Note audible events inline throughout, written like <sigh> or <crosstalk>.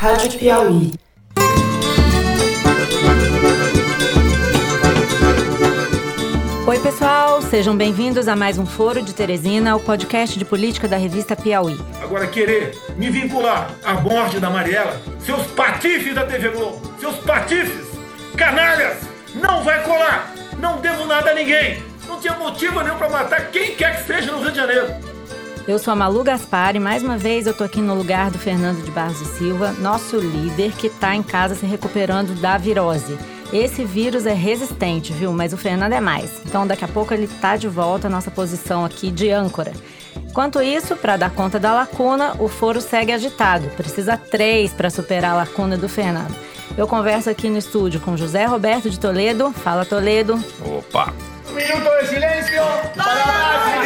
Rádio Piauí. Oi, pessoal, sejam bem-vindos a mais um Foro de Teresina, o podcast de política da revista Piauí. Agora, querer me vincular à morte da Mariela, seus patifes da TV Globo, seus patifes, canalhas, não vai colar! Não devo nada a ninguém! Não tinha motivo nenhum para matar quem quer que seja no Rio de Janeiro. Eu sou a Malu Gaspar e mais uma vez eu tô aqui no lugar do Fernando de Barros e Silva, nosso líder que tá em casa se recuperando da virose. Esse vírus é resistente, viu? Mas o Fernando é mais. Então daqui a pouco ele tá de volta à nossa posição aqui de âncora. Enquanto isso, para dar conta da lacuna, o foro segue agitado. Precisa três para superar a lacuna do Fernando. Eu converso aqui no estúdio com José Roberto de Toledo. Fala, Toledo. Opa! Um minuto de silêncio para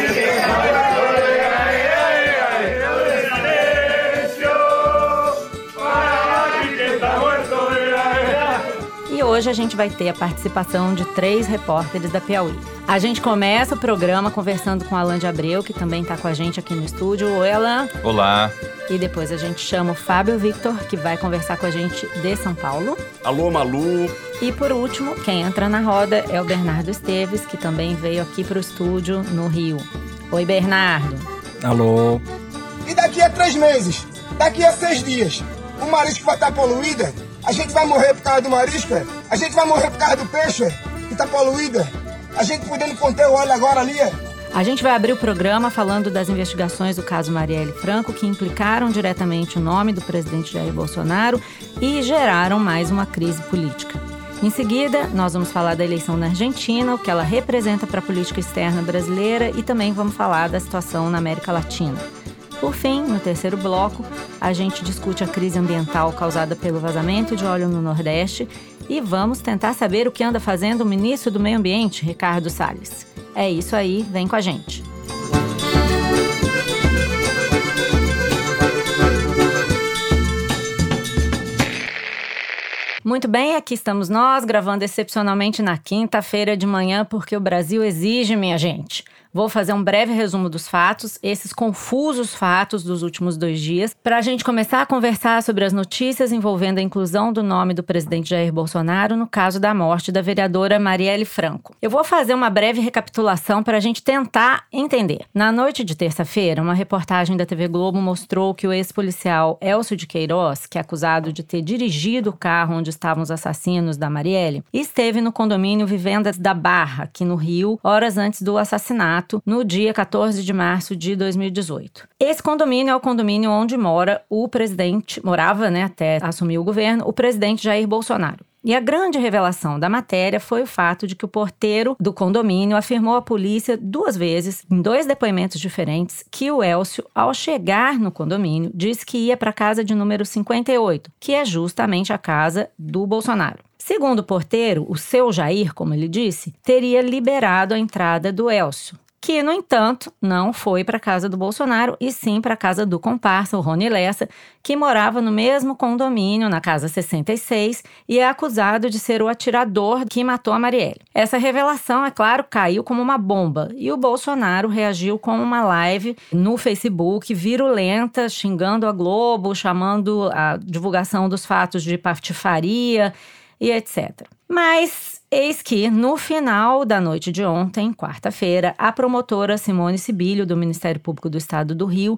hoje a gente vai ter a participação de três repórteres da Piauí. A gente começa o programa conversando com Alan de Abreu, que também está com a gente aqui no estúdio. Oi, Alan. Olá. E depois a gente chama o Fábio Victor, que vai conversar com a gente de São Paulo. Alô, Malu. E por último, quem entra na roda é o Bernardo Esteves, que também veio aqui para o estúdio no Rio. Oi, Bernardo. Alô. E daqui a três meses, daqui a seis dias, o marisco vai estar poluído? A gente vai morrer por causa do marisco? é? A gente vai morrer por causa do peixe é? que está poluído? é? A gente podendo conter o óleo agora ali? é? A gente vai abrir o programa falando das investigações do caso Marielle Franco, que implicaram diretamente o nome do presidente Jair Bolsonaro e geraram mais uma crise política. Em seguida, nós vamos falar da eleição na Argentina, o que ela representa para a política externa brasileira e também vamos falar da situação na América Latina. Por fim, no terceiro bloco, a gente discute a crise ambiental causada pelo vazamento de óleo no Nordeste e vamos tentar saber o que anda fazendo o ministro do Meio Ambiente, Ricardo Salles. É isso aí, vem com a gente. Muito bem, aqui estamos nós, gravando excepcionalmente na quinta-feira de manhã, porque o Brasil exige, minha gente. Vou fazer um breve resumo dos fatos, esses confusos fatos dos últimos dois dias, para a gente começar a conversar sobre as notícias envolvendo a inclusão do nome do presidente Jair Bolsonaro no caso da morte da vereadora Marielle Franco. Eu vou fazer uma breve recapitulação para a gente tentar entender. Na noite de terça-feira, uma reportagem da TV Globo mostrou que o ex-policial Elcio de Queiroz, que é acusado de ter dirigido o carro onde estavam os assassinos da Marielle, esteve no condomínio Vivendas da Barra, aqui no Rio, horas antes do assassinato no dia 14 de março de 2018. Esse condomínio é o condomínio onde mora o presidente, morava, né, até assumir o governo, o presidente Jair Bolsonaro. E a grande revelação da matéria foi o fato de que o porteiro do condomínio afirmou à polícia duas vezes, em dois depoimentos diferentes, que o Elcio, ao chegar no condomínio, disse que ia para a casa de número 58, que é justamente a casa do Bolsonaro. Segundo o porteiro, o seu Jair, como ele disse, teria liberado a entrada do Elcio que, no entanto, não foi para a casa do Bolsonaro e sim para a casa do comparsa, o Rony Lessa, que morava no mesmo condomínio, na casa 66, e é acusado de ser o atirador que matou a Marielle. Essa revelação, é claro, caiu como uma bomba e o Bolsonaro reagiu com uma live no Facebook virulenta, xingando a Globo, chamando a divulgação dos fatos de patifaria e etc. Mas eis que, no final da noite de ontem, quarta-feira, a promotora Simone Sibilho, do Ministério Público do Estado do Rio,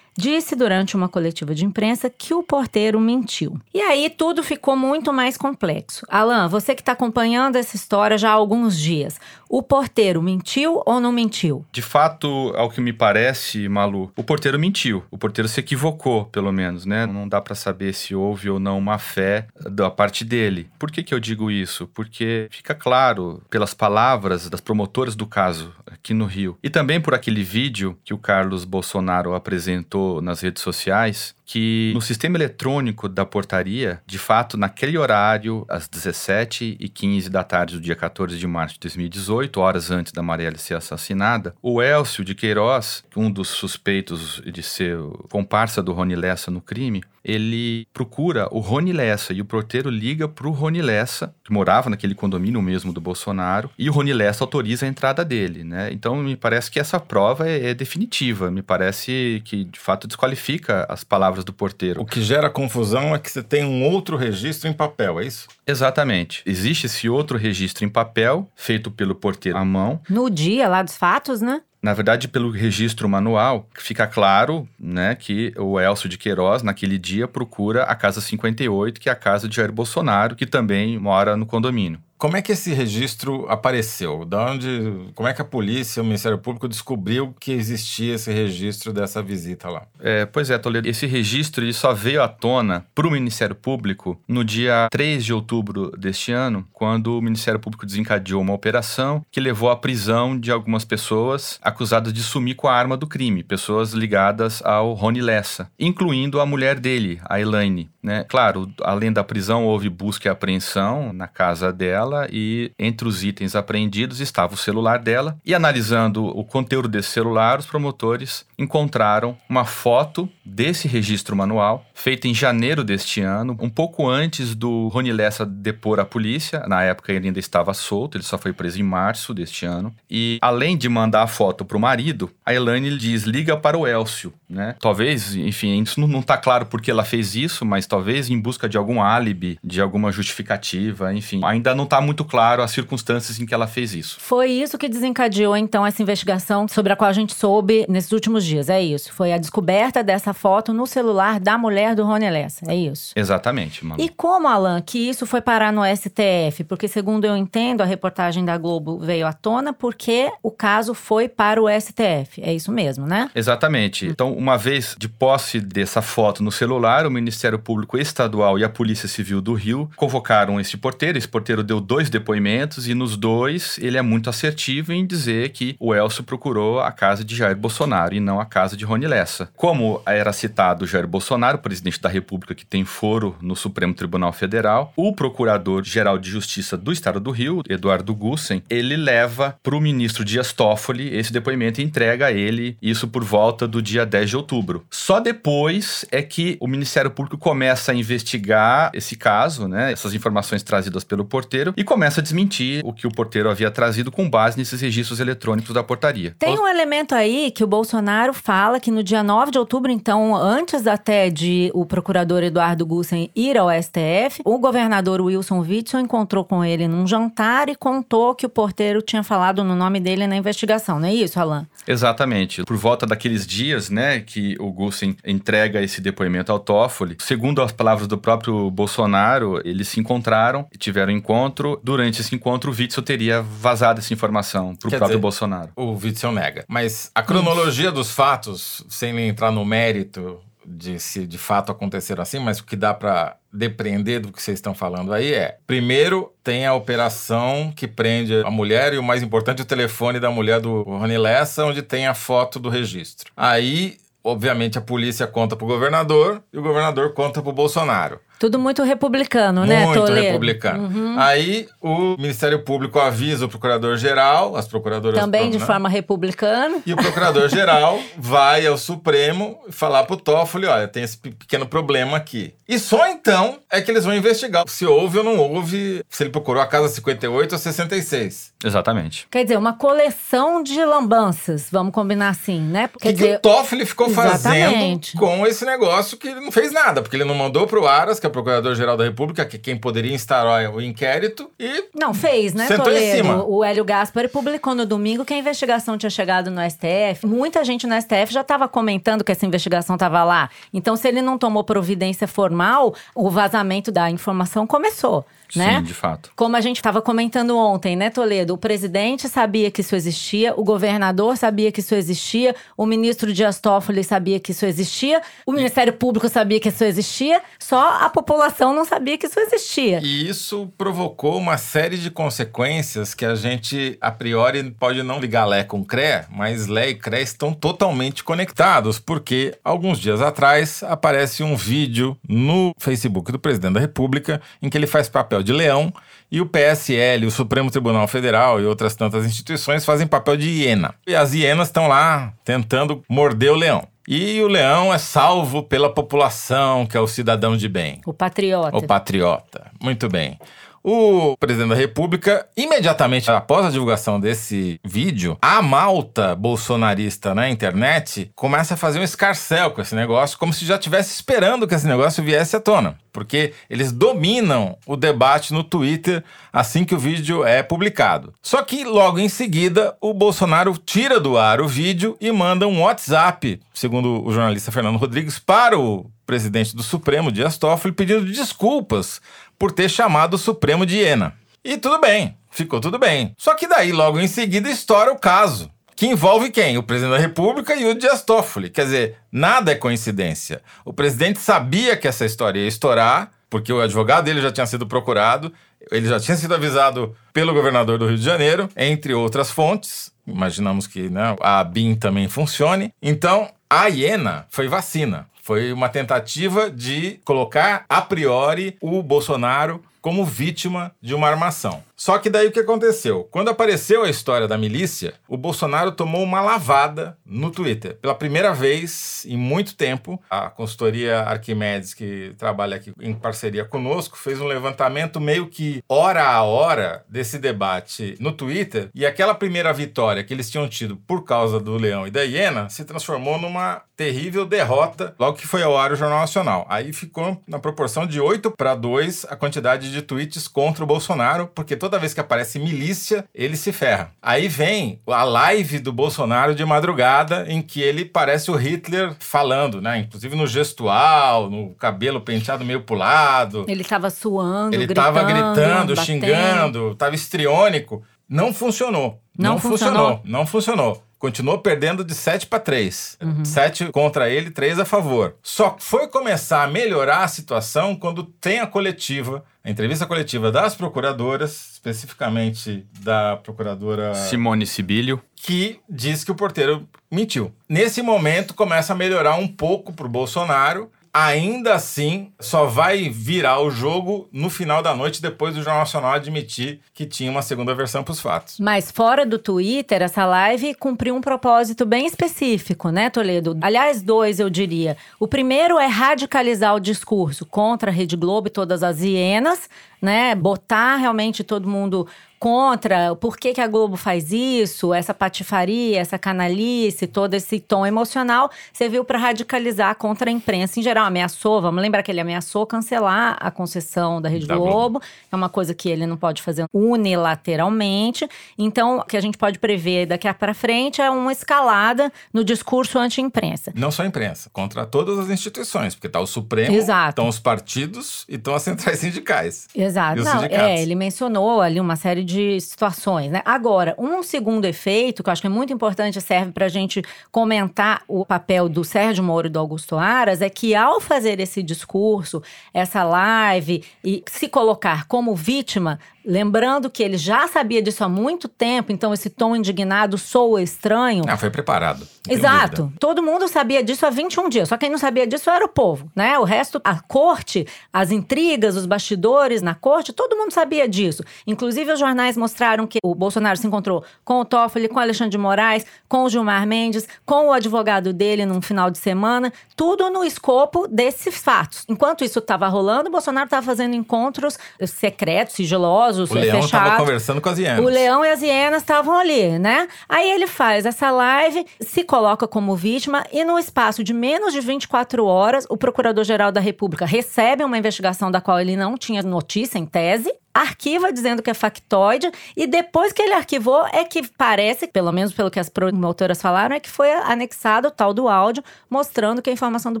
disse durante uma coletiva de imprensa que o porteiro mentiu. E aí tudo ficou muito mais complexo. Alan, você que está acompanhando essa história já há alguns dias, o porteiro mentiu ou não mentiu? De fato, ao que me parece, Malu, o porteiro mentiu. O porteiro se equivocou, pelo menos, né? Não dá para saber se houve ou não uma fé da parte dele. Por que, que eu digo isso? Porque fica claro pelas palavras das promotoras do caso aqui no Rio. E também por aquele vídeo que o Carlos Bolsonaro apresentou nas redes sociais que no sistema eletrônico da portaria, de fato, naquele horário, às 17h15 da tarde do dia 14 de março de 2018, horas antes da Marielle ser assassinada, o Elcio de Queiroz, um dos suspeitos de ser comparsa do Rony Lessa no crime, ele procura o Rony Lessa e o porteiro liga pro Rony Lessa, que morava naquele condomínio mesmo do Bolsonaro, e o Rony Lessa autoriza a entrada dele, né? Então me parece que essa prova é, é definitiva, me parece que de fato desqualifica as palavras do porteiro. O que gera confusão é que você tem um outro registro em papel, é isso? Exatamente. Existe esse outro registro em papel, feito pelo porteiro à mão. No dia lá dos fatos, né? Na verdade, pelo registro manual, fica claro né, que o Elcio de Queiroz, naquele dia, procura a Casa 58, que é a casa de Jair Bolsonaro, que também mora no condomínio. Como é que esse registro apareceu? Da onde, como é que a polícia, o Ministério Público descobriu que existia esse registro dessa visita lá? É, pois é, Toledo, esse registro ele só veio à tona para o Ministério Público no dia 3 de outubro deste ano, quando o Ministério Público desencadeou uma operação que levou à prisão de algumas pessoas acusadas de sumir com a arma do crime, pessoas ligadas ao Rony Lessa, incluindo a mulher dele, a Elaine. Né? Claro, além da prisão, houve busca e apreensão na casa dela e entre os itens apreendidos estava o celular dela. E analisando o conteúdo desse celular, os promotores encontraram uma foto desse registro manual, feita em janeiro deste ano, um pouco antes do Rony Lessa depor a polícia. Na época ele ainda estava solto, ele só foi preso em março deste ano. E além de mandar a foto para o marido, a Elaine diz: liga para o Elcio. Né? Talvez, enfim, isso não está claro porque ela fez isso, mas talvez em busca de algum álibi, de alguma justificativa, enfim. Ainda não está muito claro as circunstâncias em que ela fez isso. Foi isso que desencadeou, então, essa investigação sobre a qual a gente soube nesses últimos dias, é isso? Foi a descoberta dessa foto no celular da mulher do Rony Lessa, é isso? Exatamente, Manu. E como, Alan, que isso foi parar no STF? Porque, segundo eu entendo, a reportagem da Globo veio à tona porque o caso foi para o STF. É isso mesmo, né? Exatamente. Então, uma vez de posse dessa foto no celular, o Ministério Público Estadual e a Polícia Civil do Rio convocaram esse porteiro. Esse porteiro deu dois depoimentos e nos dois ele é muito assertivo em dizer que o Elcio procurou a casa de Jair Bolsonaro e não a casa de Rony Lessa. Como era citado Jair Bolsonaro, presidente da República que tem foro no Supremo Tribunal Federal, o Procurador-Geral de Justiça do Estado do Rio, Eduardo Gussen, ele leva para o ministro Dias Toffoli esse depoimento e entrega a ele isso por volta do dia 10 de outubro. Só depois é que o Ministério Público começa a investigar esse caso, né, essas informações trazidas pelo porteiro e começa a desmentir o que o porteiro havia trazido com base nesses registros eletrônicos da portaria. Tem um elemento aí que o Bolsonaro fala que no dia 9 de outubro, então antes até de o procurador Eduardo Gussen ir ao STF, o governador Wilson Witson encontrou com ele num jantar e contou que o porteiro tinha falado no nome dele na investigação, não é isso, Alan? Exatamente. Por volta daqueles dias, né, que o Gussen entrega esse depoimento ao Toffoli, segundo as palavras do próprio Bolsonaro, eles se encontraram e tiveram encontro. Durante esse encontro, o Witzel teria vazado essa informação para o próprio dizer, Bolsonaro. O Witzel nega. Mas a cronologia dos fatos, sem entrar no mérito de se de fato aconteceram assim, mas o que dá para depreender do que vocês estão falando aí é: primeiro, tem a operação que prende a mulher e o mais importante, o telefone da mulher do Rony Lessa, onde tem a foto do registro. Aí, obviamente, a polícia conta pro governador e o governador conta pro Bolsonaro. Tudo muito republicano, né, Muito republicano. Uhum. Aí o Ministério Público avisa o procurador-geral, as procuradoras... Também de né? forma republicana. E o procurador-geral <laughs> vai ao Supremo falar pro Toffoli, olha, tem esse pe- pequeno problema aqui. E só então é que eles vão investigar se houve ou não houve, se ele procurou a casa 58 ou 66. Exatamente. Quer dizer, uma coleção de lambanças, vamos combinar assim, né? O Quer que, que o Toffoli ficou Exatamente. fazendo com esse negócio que ele não fez nada, porque ele não mandou pro Aras, que o Procurador-Geral da República, que é quem poderia instaurar o inquérito, e Não, fez, né, Sentou em cima. O Hélio Gaspari publicou no domingo que a investigação tinha chegado no STF. Muita gente no STF já estava comentando que essa investigação estava lá. Então, se ele não tomou providência formal, o vazamento da informação começou, né? Sim, de fato. Como a gente estava comentando ontem, né, Toledo? O presidente sabia que isso existia, o governador sabia que isso existia, o ministro Dias Toffoli sabia que isso existia, o Ministério Público sabia que isso existia, só a população não sabia que isso existia. E isso provocou uma série de consequências que a gente, a priori, pode não ligar Lé com Cré, mas Lé e Cré estão totalmente conectados, porque alguns dias atrás aparece um vídeo no Facebook do presidente da República em que ele faz papel de leão e o PSL, o Supremo Tribunal Federal e outras tantas instituições fazem papel de hiena. E as hienas estão lá tentando morder o leão. E o leão é salvo pela população, que é o cidadão de bem. O patriota. O patriota. Muito bem. O presidente da República, imediatamente após a divulgação desse vídeo, a malta bolsonarista na internet começa a fazer um escarcel com esse negócio, como se já estivesse esperando que esse negócio viesse à tona. Porque eles dominam o debate no Twitter assim que o vídeo é publicado. Só que logo em seguida, o Bolsonaro tira do ar o vídeo e manda um WhatsApp, segundo o jornalista Fernando Rodrigues, para o presidente do Supremo, Dias Toffoli, pedindo desculpas por ter chamado o Supremo de hiena. E tudo bem, ficou tudo bem. Só que daí, logo em seguida, estoura o caso. Que envolve quem? O presidente da República e o Dias Toffoli. Quer dizer, nada é coincidência. O presidente sabia que essa história ia estourar, porque o advogado dele já tinha sido procurado, ele já tinha sido avisado pelo governador do Rio de Janeiro, entre outras fontes. Imaginamos que né, a BIM também funcione. Então, a hiena foi vacina. Foi uma tentativa de colocar a priori o Bolsonaro como vítima de uma armação. Só que daí o que aconteceu? Quando apareceu a história da milícia, o Bolsonaro tomou uma lavada no Twitter. Pela primeira vez em muito tempo, a consultoria Arquimedes, que trabalha aqui em parceria conosco, fez um levantamento meio que hora a hora desse debate no Twitter. E aquela primeira vitória que eles tinham tido por causa do Leão e da Hiena se transformou numa terrível derrota logo que foi ao ar o Jornal Nacional. Aí ficou na proporção de 8 para 2 a quantidade de tweets contra o Bolsonaro, porque todo toda vez que aparece milícia, ele se ferra. Aí vem a live do Bolsonaro de madrugada, em que ele parece o Hitler falando, né? Inclusive no gestual, no cabelo penteado meio pro lado. Ele tava suando, Ele gritando, tava gritando, batendo. xingando, tava histriônico. Não funcionou. Não funcionou? Não funcionou. Continuou perdendo de 7 para 3. 7 contra ele, 3 a favor. Só foi começar a melhorar a situação quando tem a coletiva, a entrevista coletiva das procuradoras, especificamente da procuradora Simone Sibilio. que diz que o porteiro mentiu. Nesse momento começa a melhorar um pouco pro Bolsonaro. Ainda assim, só vai virar o jogo no final da noite, depois do Jornal Nacional admitir que tinha uma segunda versão pros fatos. Mas fora do Twitter, essa live cumpriu um propósito bem específico, né, Toledo? Aliás, dois, eu diria. O primeiro é radicalizar o discurso contra a Rede Globo e todas as hienas, né? Botar realmente todo mundo contra por que, que a Globo faz isso, essa patifaria, essa canalice, todo esse tom emocional, serviu para radicalizar contra a imprensa em geral. Ameaçou, vamos lembrar que ele ameaçou cancelar a concessão da Rede Da Globo. Globo. É uma coisa que ele não pode fazer unilateralmente. Então, o que a gente pode prever daqui para frente é uma escalada no discurso anti-imprensa. Não só a imprensa, contra todas as instituições, porque tá o Supremo, Exato. estão os partidos e estão as centrais sindicais. Exato. Não, é, ele mencionou ali uma série de situações, né? Agora, um segundo efeito, que eu acho que é muito importante, serve para a gente comentar o papel do Sérgio Moro e do Augusto Aras, é que ao fazer esse discurso, essa live e se colocar como vítima, lembrando que ele já sabia disso há muito tempo, então esse tom indignado soa estranho. Ah, foi preparado. Exato. dúvida. Todo mundo sabia disso há 21 dias. Só quem não sabia disso era o povo, né? O resto, a corte, as intrigas, os bastidores na corte, todo mundo sabia disso. Inclusive, os jornais mostraram que o Bolsonaro se encontrou com o Toffoli, com o Alexandre de Moraes, com o Gilmar Mendes, com o advogado dele num final de semana. Tudo no escopo desses fatos. Enquanto isso estava rolando, o Bolsonaro estava fazendo encontros secretos, sigilosos, O Leão estava fechados. conversando com as hienas. O leão e as hienas estavam ali, né? Aí ele faz essa live, se coloca como vítima e no espaço de menos de 24 horas, o Procurador-Geral da República recebe uma investigação da qual ele não tinha notícia em tese. Arquiva dizendo que é factoide, e depois que ele arquivou, é que parece, pelo menos pelo que as promotoras falaram, é que foi anexado o tal do áudio, mostrando que a informação do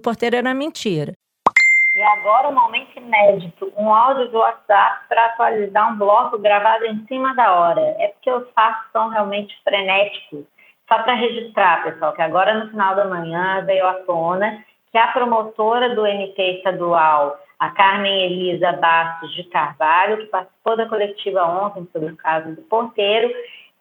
porteiro era mentira. E agora um momento inédito, um áudio do WhatsApp para atualizar um bloco gravado em cima da hora. É porque os fatos são realmente frenéticos. Só para registrar, pessoal, que agora no final da manhã veio à tona que a promotora do MP estadual, a Carmen Elisa Bastos de Carvalho, que participou da coletiva ontem sobre o caso do porteiro,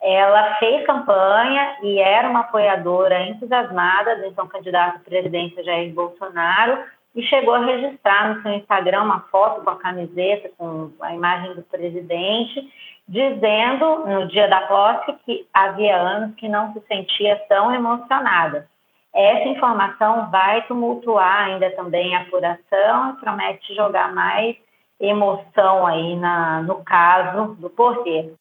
ela fez campanha e era uma apoiadora entusiasmada do então candidato à presidência Jair Bolsonaro e chegou a registrar no seu Instagram uma foto com a camiseta, com a imagem do presidente, dizendo no dia da posse que havia anos que não se sentia tão emocionada. essa informação vai tumultuar ainda também a apuração e promete jogar mais emoção aí na, no caso do porteiro.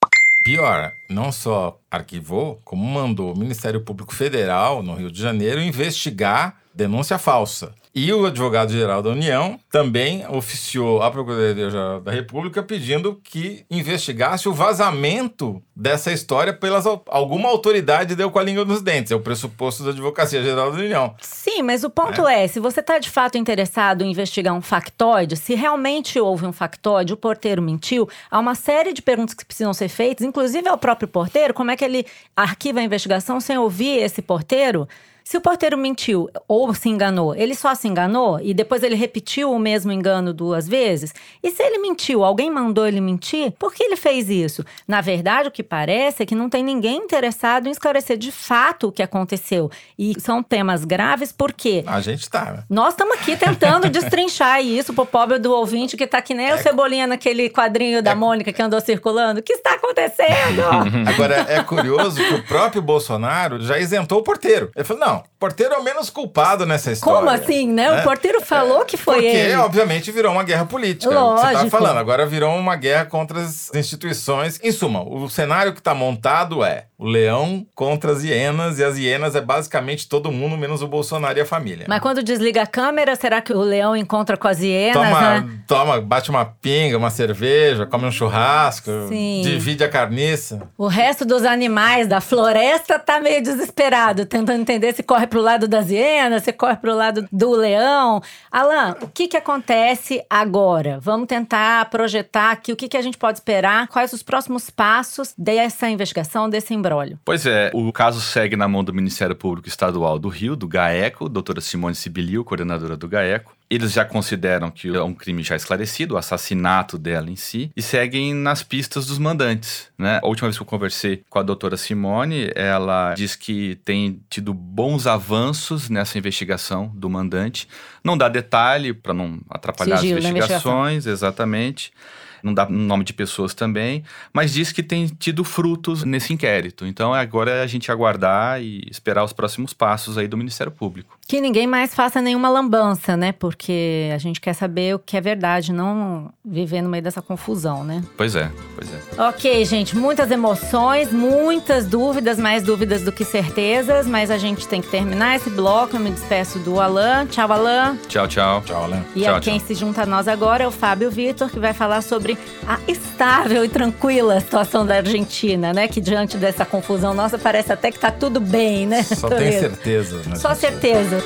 Pior, não só arquivou, como mandou o Ministério Público Federal, no Rio de Janeiro, investigar denúncia falsa. E o advogado-geral da União também oficiou à Procuradoria-Geral da República pedindo que investigasse o vazamento dessa história pelas alguma autoridade deu com a língua nos dentes. É o pressuposto da Advocacia Geral da União. Sim, mas o ponto é, é se você está de fato interessado em investigar um factóide, se realmente houve um factóide, o porteiro mentiu, há uma série de perguntas que precisam ser feitas, inclusive ao próprio porteiro, como é que ele arquiva a investigação sem ouvir esse porteiro? Se o porteiro mentiu ou se enganou, ele só se enganou e depois ele repetiu o mesmo engano duas vezes? E se ele mentiu, alguém mandou ele mentir? Por que ele fez isso? Na verdade, o que parece é que não tem ninguém interessado em esclarecer de fato o que aconteceu. E são temas graves porque. A gente tá. Né? Nós estamos aqui tentando destrinchar <laughs> isso pro pobre do ouvinte que tá que nem é... o Cebolinha naquele quadrinho da é... Mônica que andou circulando. O que está acontecendo? <laughs> Agora, é curioso que o próprio Bolsonaro já isentou o porteiro. Ele falou: não, não, o porteiro é o menos culpado nessa história. Como assim, né? né? O porteiro falou que foi Porque, ele. Porque, obviamente, virou uma guerra política. Lógico. Você tá falando, agora virou uma guerra contra as instituições. Em suma, o cenário que está montado é o leão contra as hienas, e as hienas é basicamente todo mundo, menos o Bolsonaro e a família. Mas quando desliga a câmera, será que o leão encontra com as hienas? Toma, né? toma bate uma pinga, uma cerveja, come um churrasco, Sim. divide a carniça. O resto dos animais da floresta tá meio desesperado, tentando entender se corre pro lado das hienas, se corre pro lado do leão. Alan, o que que acontece agora? Vamos tentar projetar aqui o que que a gente pode esperar, quais os próximos passos dessa investigação, desse embrólio. Pois é, o caso segue na mão do Ministério Público Estadual do Rio, do GAECO, doutora Simone Sibilio, coordenadora do GAECO. Eles já consideram que é um crime já esclarecido, o assassinato dela em si, e seguem nas pistas dos mandantes. Né? A última vez que eu conversei com a doutora Simone, ela diz que tem tido bons avanços nessa investigação do mandante. Não dá detalhe para não atrapalhar Sigilo as investigações, exatamente não dá nome de pessoas também, mas diz que tem tido frutos nesse inquérito. Então agora é a gente aguardar e esperar os próximos passos aí do Ministério Público. Que ninguém mais faça nenhuma lambança, né? Porque a gente quer saber o que é verdade, não viver no meio dessa confusão, né? Pois é, pois é. Ok, gente, muitas emoções, muitas dúvidas, mais dúvidas do que certezas, mas a gente tem que terminar esse bloco. Eu me despeço do Alan. Tchau, Alan. Tchau, tchau. Tchau, Alan. E tchau, a quem se junta a nós agora é o Fábio Vitor, que vai falar sobre a estável e tranquila situação da Argentina, né? Que diante dessa confusão nossa parece até que tá tudo bem, né? Só tem certeza, né? Só certeza.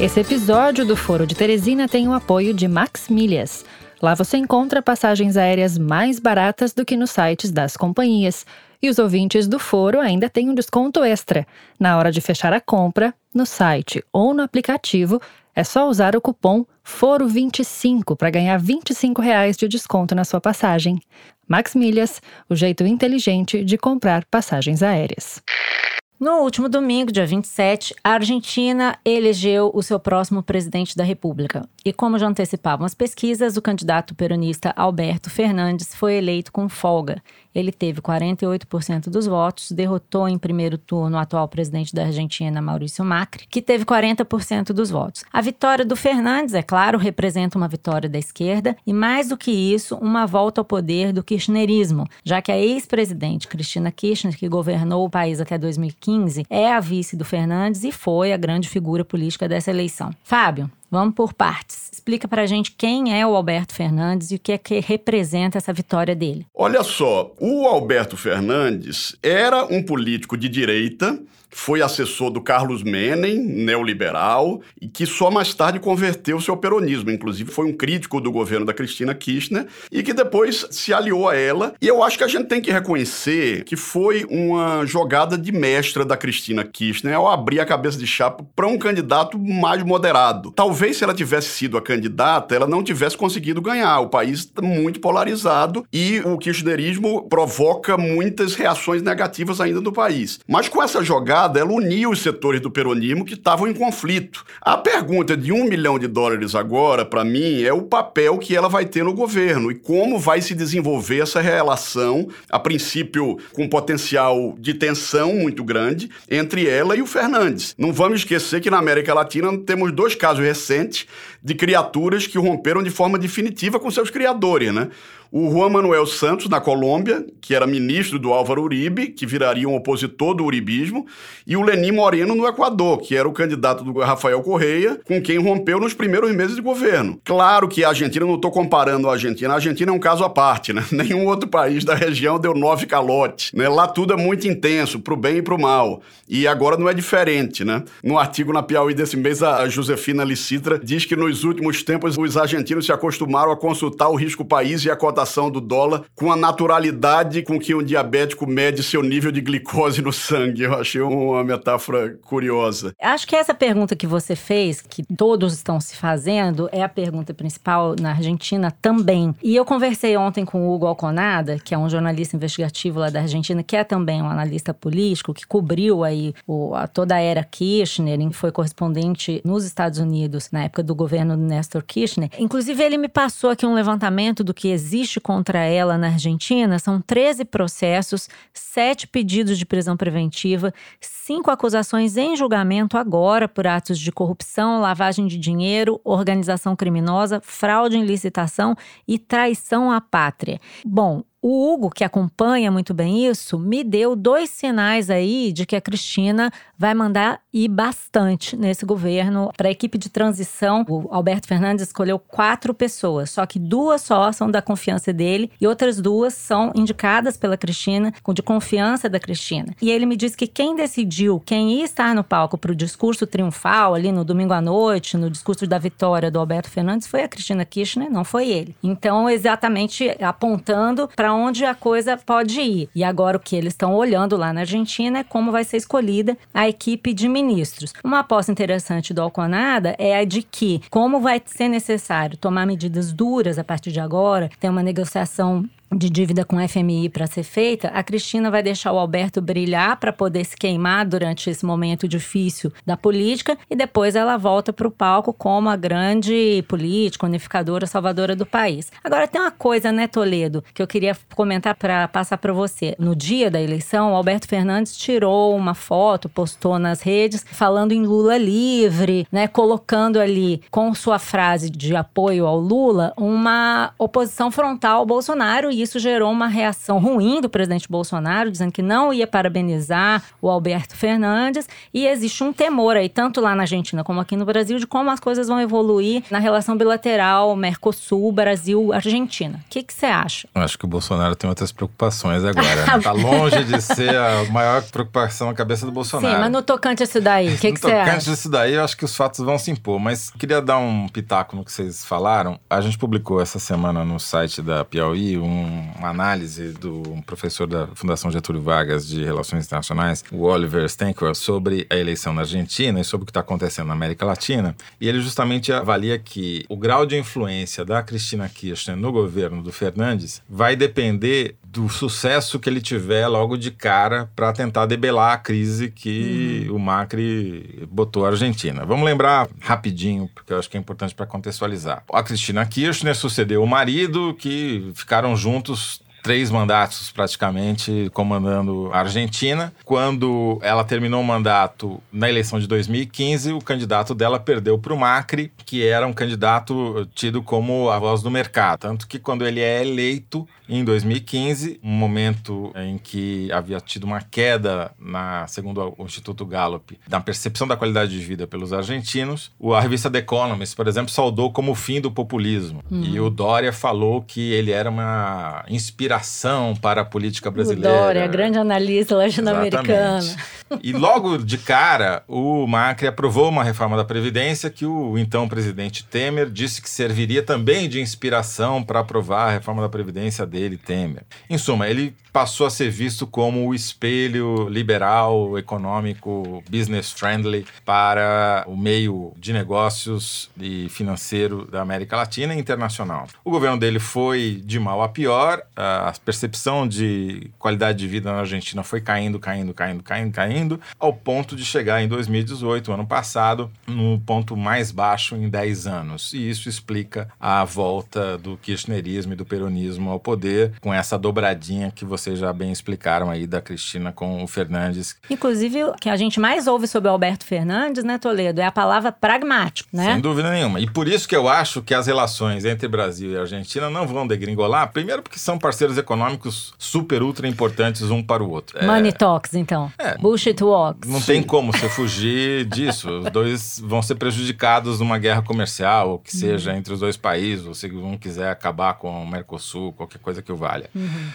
Esse episódio do Foro de Teresina tem o apoio de Max Milhas. Lá você encontra passagens aéreas mais baratas do que nos sites das companhias. E os ouvintes do Foro ainda têm um desconto extra. Na hora de fechar a compra, no site ou no aplicativo, é só usar o cupom FORO25 para ganhar 25 reais de desconto na sua passagem. Max Milhas, o jeito inteligente de comprar passagens aéreas. No último domingo, dia 27, a Argentina elegeu o seu próximo presidente da República. E como já antecipavam as pesquisas, o candidato peronista Alberto Fernandes foi eleito com folga. Ele teve 48% dos votos, derrotou em primeiro turno o atual presidente da Argentina, Maurício Macri, que teve 40% dos votos. A vitória do Fernandes, é claro, representa uma vitória da esquerda e, mais do que isso, uma volta ao poder do kirchnerismo, já que a ex-presidente Cristina Kirchner, que governou o país até 2015, é a vice do Fernandes e foi a grande figura política dessa eleição. Fábio, Vamos por partes. Explica pra gente quem é o Alberto Fernandes e o que é que representa essa vitória dele. Olha só, o Alberto Fernandes era um político de direita foi assessor do Carlos Menem, neoliberal, e que só mais tarde converteu-se ao peronismo. Inclusive, foi um crítico do governo da Cristina Kirchner e que depois se aliou a ela. E eu acho que a gente tem que reconhecer que foi uma jogada de mestra da Cristina Kirchner ao abrir a cabeça de chapa para um candidato mais moderado. Talvez se ela tivesse sido a candidata, ela não tivesse conseguido ganhar. O país está muito polarizado e o kirchnerismo provoca muitas reações negativas ainda no país. Mas com essa jogada, ela uniu os setores do peronismo que estavam em conflito. A pergunta de um milhão de dólares agora, para mim, é o papel que ela vai ter no governo e como vai se desenvolver essa relação, a princípio com potencial de tensão muito grande, entre ela e o Fernandes. Não vamos esquecer que na América Latina temos dois casos recentes de criaturas que romperam de forma definitiva com seus criadores, né? O Juan Manuel Santos, na Colômbia, que era ministro do Álvaro Uribe, que viraria um opositor do uribismo, e o Lenin Moreno, no Equador, que era o candidato do Rafael Correia, com quem rompeu nos primeiros meses de governo. Claro que a Argentina, não estou comparando a Argentina, a Argentina é um caso à parte, né? <laughs> Nenhum outro país da região deu nove calotes, né? Lá tudo é muito intenso, pro bem e pro mal. E agora não é diferente, né? No artigo na Piauí desse mês, a Josefina Licitra diz que nos últimos tempos os argentinos se acostumaram a consultar o risco país e a cota cotação do dólar com a naturalidade com que um diabético mede seu nível de glicose no sangue. Eu achei uma metáfora curiosa. Acho que essa pergunta que você fez, que todos estão se fazendo, é a pergunta principal na Argentina também. E eu conversei ontem com o Hugo Alconada, que é um jornalista investigativo lá da Argentina, que é também um analista político, que cobriu aí o, a, toda a era Kirchner, e foi correspondente nos Estados Unidos na época do governo do Néstor Kirchner. Inclusive, ele me passou aqui um levantamento do que existe existe contra ela na Argentina são 13 processos, 7 pedidos de prisão preventiva, 5 acusações em julgamento agora por atos de corrupção, lavagem de dinheiro, organização criminosa, fraude em licitação e traição à pátria. Bom, o Hugo, que acompanha muito bem isso, me deu dois sinais aí de que a Cristina vai mandar ir bastante nesse governo. Para a equipe de transição, o Alberto Fernandes escolheu quatro pessoas, só que duas só são da confiança dele e outras duas são indicadas pela Cristina, de confiança da Cristina. E ele me disse que quem decidiu quem ia estar no palco para o discurso triunfal, ali no domingo à noite, no discurso da vitória do Alberto Fernandes, foi a Cristina Kirchner, não foi ele. Então, exatamente apontando para onde a coisa pode ir. E agora o que eles estão olhando lá na Argentina é como vai ser escolhida a equipe de ministros. Uma aposta interessante do Alconada é a de que, como vai ser necessário tomar medidas duras a partir de agora, tem uma negociação de dívida com FMI para ser feita, a Cristina vai deixar o Alberto brilhar para poder se queimar durante esse momento difícil da política e depois ela volta para o palco como a grande política, unificadora, salvadora do país. Agora tem uma coisa, né, Toledo, que eu queria comentar para passar para você. No dia da eleição, o Alberto Fernandes tirou uma foto, postou nas redes falando em Lula livre, né, colocando ali com sua frase de apoio ao Lula uma oposição frontal ao Bolsonaro isso gerou uma reação ruim do presidente Bolsonaro, dizendo que não ia parabenizar o Alberto Fernandes. E existe um temor aí, tanto lá na Argentina como aqui no Brasil, de como as coisas vão evoluir na relação bilateral Mercosul, Brasil, Argentina. O que você acha? Eu acho que o Bolsonaro tem outras preocupações agora. Né? <laughs> tá longe de ser a maior preocupação na cabeça do Bolsonaro. Sim, mas no tocante a isso daí, o que você acha? No tocante a isso daí, eu acho que os fatos vão se impor. Mas queria dar um pitaco no que vocês falaram. A gente publicou essa semana no site da Piauí um uma análise do professor da Fundação Getúlio Vargas de Relações Internacionais, o Oliver Stankwell, sobre a eleição na Argentina e sobre o que está acontecendo na América Latina. E ele justamente avalia que o grau de influência da Cristina Kirchner no governo do Fernandes vai depender do sucesso que ele tiver logo de cara para tentar debelar a crise que uhum. o Macri botou a Argentina. Vamos lembrar rapidinho, porque eu acho que é importante para contextualizar. A Cristina Kirchner sucedeu o marido, que ficaram juntos três mandatos praticamente comandando a Argentina. Quando ela terminou o mandato na eleição de 2015, o candidato dela perdeu para o Macri, que era um candidato tido como a voz do mercado. Tanto que quando ele é eleito, em 2015, um momento em que havia tido uma queda, na, segundo o Instituto Gallup, na percepção da qualidade de vida pelos argentinos, a revista The Economist, por exemplo, saudou como o fim do populismo. Uhum. E o Dória falou que ele era uma inspiração inspiração para a política O brasileira. Dória, grande analista latino-americana. E logo de cara, o Macri aprovou uma reforma da Previdência que o então presidente Temer disse que serviria também de inspiração para aprovar a reforma da Previdência dele, Temer. Em suma, ele passou a ser visto como o espelho liberal, econômico, business friendly para o meio de negócios e financeiro da América Latina e internacional. O governo dele foi de mal a pior, a percepção de qualidade de vida na Argentina foi caindo, caindo, caindo, caindo, caindo, ao ponto de chegar em 2018, ano passado, no ponto mais baixo em 10 anos. E isso explica a volta do kirchnerismo e do peronismo ao poder, com essa dobradinha que vocês já bem explicaram aí da Cristina com o Fernandes. Inclusive, o que a gente mais ouve sobre o Alberto Fernandes, né, Toledo, é a palavra pragmático, né? Sem dúvida nenhuma. E por isso que eu acho que as relações entre Brasil e Argentina não vão degringolar. Primeiro, porque são parceiros econômicos super, ultra importantes um para o outro. É, Money talks, então. É. Bullshit walks. Não tem como você fugir <laughs> disso. Os dois vão ser prejudicados numa guerra comercial, ou que seja, entre os dois países, ou se um quiser acabar com o Mercosul, qualquer coisa que o valha.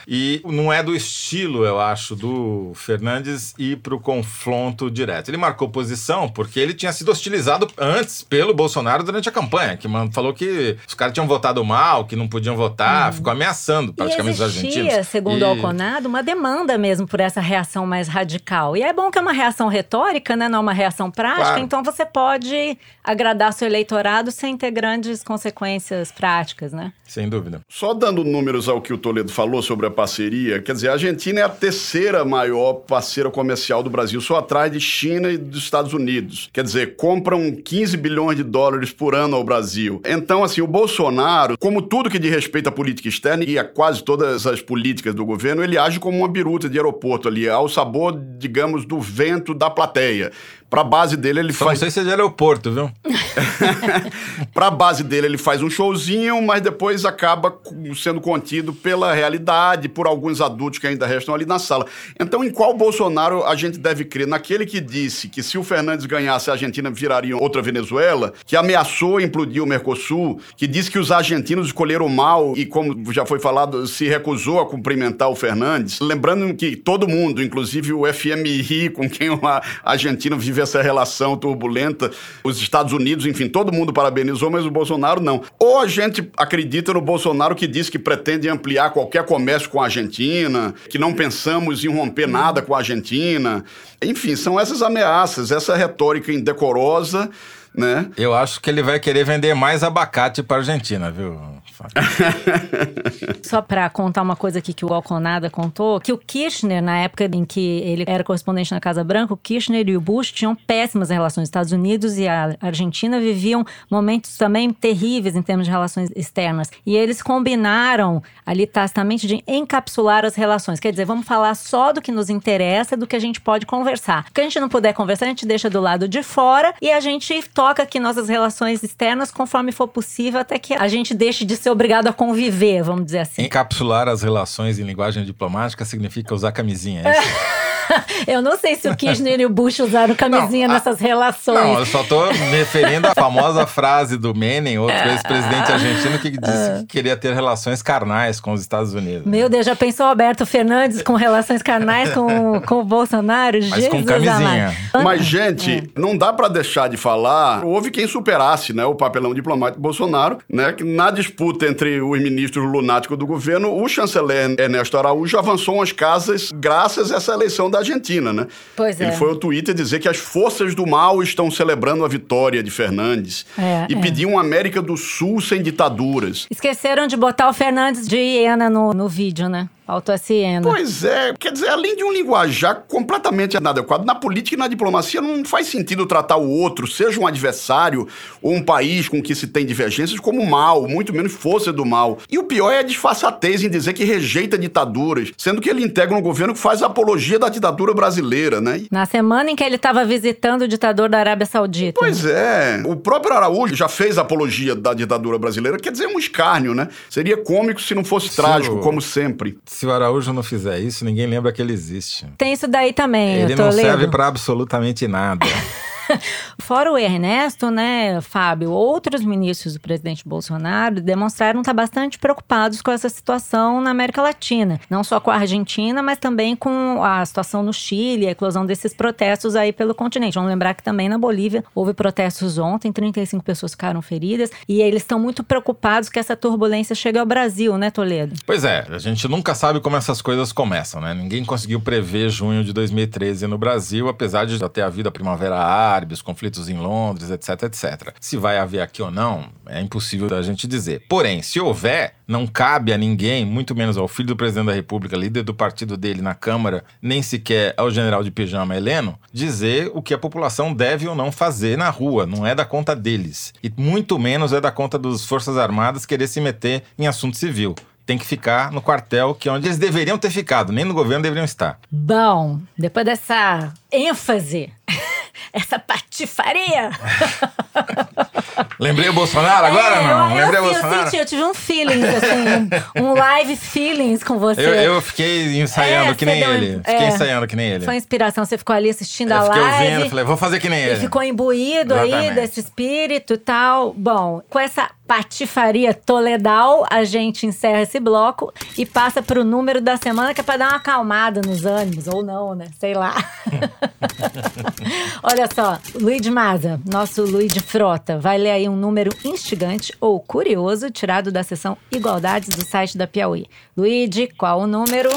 E não é do estilo, eu acho, do Fernandes ir para o confronto direto. Ele marcou posição porque ele tinha sido hostilizado antes pelo Bolsonaro durante a campanha, que falou que os caras tinham votado mal, que não podiam votar, ficou ameaçando praticamente e os existia, argentinos. segundo E- o Alconado, uma demanda mesmo por essa reação mais radical. E é bom que é uma reação retórica, né? Não é uma reação prática. Claro. Então você pode agradar seu eleitorado sem ter grandes consequências práticas, né? Sem dúvida. Só dando números ao que o Toledo falou sobre a parceria, quer dizer, a Argentina é a terceira maior parceira comercial do Brasil, só atrás de China e dos Estados Unidos. Quer dizer, compram 15 bilhões de dólares por ano ao Brasil. Então, assim, o Bolsonaro, como tudo que diz respeito à política externa e a quase todas as políticas do governo, ele age como uma biruta de aeroporto ali, ao sabor, digamos, do vento da plateia. Para a base dele, ele Só faz. não sei se é de aeroporto, viu? <laughs> Para a base dele, ele faz um showzinho, mas depois acaba sendo contido pela realidade, por alguns adultos que ainda restam ali na sala. Então, em qual Bolsonaro a gente deve crer? Naquele que disse que se o Fernandes ganhasse, a Argentina viraria outra Venezuela, que ameaçou implodir o Mercosul, que disse que os argentinos escolheram mal e, como já foi falado, se recusou a cumprimentar o Fernandes. Lembrando que todo mundo, inclusive o FMI, com quem a Argentina vive essa relação turbulenta, os Estados Unidos, enfim, todo mundo parabenizou, mas o Bolsonaro não. Ou a gente acredita no Bolsonaro que diz que pretende ampliar qualquer comércio com a Argentina, que não pensamos em romper nada com a Argentina. Enfim, são essas ameaças, essa retórica indecorosa, né? Eu acho que ele vai querer vender mais abacate para Argentina, viu? <laughs> Só para contar uma coisa aqui que o Alconada contou, que o Kirchner, na época em que ele era correspondente na Casa Branca, o Kirchner e o Bush tinham péssimas relações. Os Estados Unidos e a Argentina viviam momentos também terríveis em termos de relações externas. E eles combinaram ali tacitamente de encapsular as relações. Quer dizer, vamos falar só do que nos interessa, do que a gente pode conversar. O que a gente não puder conversar, a gente deixa do lado de fora e a gente toca aqui nossas relações externas conforme for possível, até que a gente deixe de ser obrigado a conviver, vamos dizer assim. Encapsular as relações em linguagem diplomática significa usar camisinha. É isso? <laughs> <laughs> Eu não sei se o Kirchner e o Bush usaram camisinha Não, a- nessas relações. Não, eu só tô me referindo à famosa frase do Menem, outro ex-presidente argentino, que disse que queria ter relações carnais com os Estados Unidos. Meu Deus, já pensou Alberto Fernandes com relações carnais com, <laughs> com o Bolsonaro? Mas com Jesus camisinha. amado. Mas, gente, não dá pra deixar de falar. Houve quem superasse né, o papelão diplomático do Bolsonaro, né? Que na disputa entre os ministros lunáticos do governo, o chanceler Ernesto Araújo avançou umas casas graças a essa eleição da Argentina, né? Pois Ele é. foi ao Twitter dizer que as forças do mal estão celebrando a vitória de Fernandes É, e é. pediu uma América do Sul sem ditaduras. Esqueceram de botar o Fernandes de hiena no, no vídeo, né? Essa hiena. Pois é, quer dizer, além de um linguajar completamente inadequado, na política e na diplomacia não faz sentido tratar o outro, seja um adversário ou um país com que se tem divergências, como mal, muito menos força do mal. E o pior é a disfarçatez em dizer que rejeita ditaduras, sendo que ele integra um governo que faz apologia da ditadura brasileira, né? Na semana em que ele estava visitando o ditador da Arábia Saudita. Pois é, o próprio Araújo já fez apologia da ditadura brasileira, quer dizer, um escárnio, né? Seria cômico se não fosse Sim, trágico, como sempre. Se o Araújo não fizer isso, ninguém lembra que ele existe. Tem isso daí também, Ele não lendo. serve pra absolutamente nada. <laughs> <laughs> Fora o Ernesto, né, Fábio, outros ministros do presidente Bolsonaro demonstraram estar bastante preocupados com essa situação na América Latina. Não só com a Argentina, mas também com a situação no Chile, a eclosão desses protestos aí pelo continente. Vamos lembrar que também na Bolívia houve protestos ontem, 35 pessoas ficaram feridas, e eles estão muito preocupados que essa turbulência chegue ao Brasil, né, Toledo? Pois é, a gente nunca sabe como essas coisas começam, né? Ninguém conseguiu prever junho de 2013 no Brasil, apesar de já ter havido a Primavera Árabe, os conflitos em Londres, etc, etc. Se vai haver aqui ou não, é impossível da gente dizer. Porém, se houver, não cabe a ninguém, muito menos ao filho do presidente da República, líder do partido dele na Câmara, nem sequer ao general de pijama Heleno, dizer o que a população deve ou não fazer na rua. Não é da conta deles. E muito menos é da conta das Forças Armadas querer se meter em assunto civil tem que ficar no quartel, que é onde eles deveriam ter ficado, nem no governo deveriam estar. Bom, depois dessa ênfase, <laughs> essa patifaria. <laughs> Lembrei o Bolsonaro agora? É, não? eu, Lembrei eu, o eu Bolsonaro? senti, eu tive um feeling, assim, um, um live feelings com você. Eu, eu fiquei ensaiando É, que nem deu- ele. Fiquei é. ensaiando que nem ele. Foi inspiração, você ficou ali assistindo Eu a fiquei live. ouvindo, falei, vou fazer que nem ele. ficou imbuído aí Exatamente. desse espírito e tal. Bom, com essa patifaria toledal, a gente encerra esse bloco e passa pro número da semana, que é pra dar uma acalmada nos ânimos, ou não, né? Sei lá. <laughs> <laughs> Olha só, Luiz Maza, nosso Luiz de Frota, vai ler aí um número instigante ou curioso tirado da seção Igualdades do site da Piauí. Luiz, qual o número?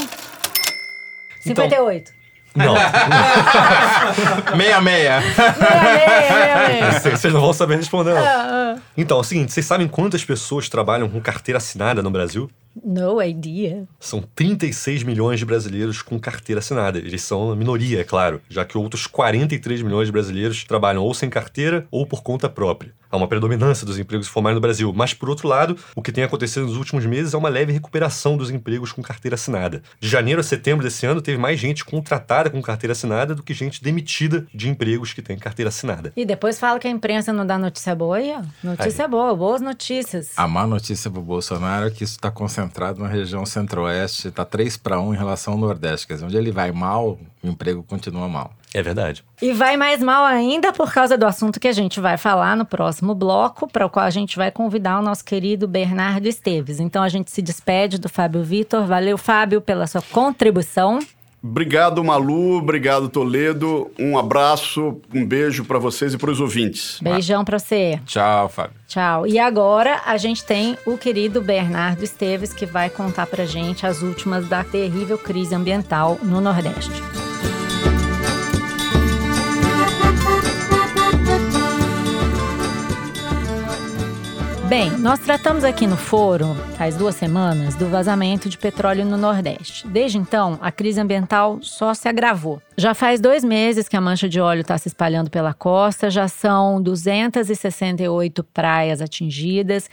Então- 58. Não, <laughs> Meia, meia. Meia, meia, meia, meia. vocês não vão saber responder, não. Ah, ah. Então, é o seguinte, vocês sabem quantas pessoas trabalham com carteira assinada no Brasil? No idea. São 36 milhões de brasileiros com carteira assinada. Eles são a minoria, é claro, já que outros 43 milhões de brasileiros trabalham ou sem carteira ou por conta própria. Há uma predominância dos empregos formais no Brasil, mas, por outro lado, o que tem acontecido nos últimos meses é uma leve recuperação dos empregos com carteira assinada. De janeiro a setembro desse ano, teve mais gente contratada com carteira assinada do que gente demitida de empregos que têm carteira assinada. E depois fala que a imprensa não dá notícia boa aí, ó. Notícia boa, boas notícias. A má notícia pro Bolsonaro é que isso está concentrado na região centro-oeste, tá 3 para 1 em relação ao nordeste. Quer dizer, onde ele vai mal, o emprego continua mal. É verdade. E vai mais mal ainda por causa do assunto que a gente vai falar no próximo bloco, para o qual a gente vai convidar o nosso querido Bernardo Esteves. Então a gente se despede do Fábio Vitor. Valeu, Fábio, pela sua contribuição. Obrigado, Malu. Obrigado, Toledo. Um abraço, um beijo para vocês e para os ouvintes. Beijão pra você. Tchau, Fábio. Tchau. E agora a gente tem o querido Bernardo Esteves que vai contar pra gente as últimas da terrível crise ambiental no Nordeste. Bem, nós tratamos aqui no foro, faz duas semanas, do vazamento de petróleo no Nordeste. Desde então, a crise ambiental só se agravou. Já faz dois meses que a mancha de óleo está se espalhando pela costa, já são 268 praias atingidas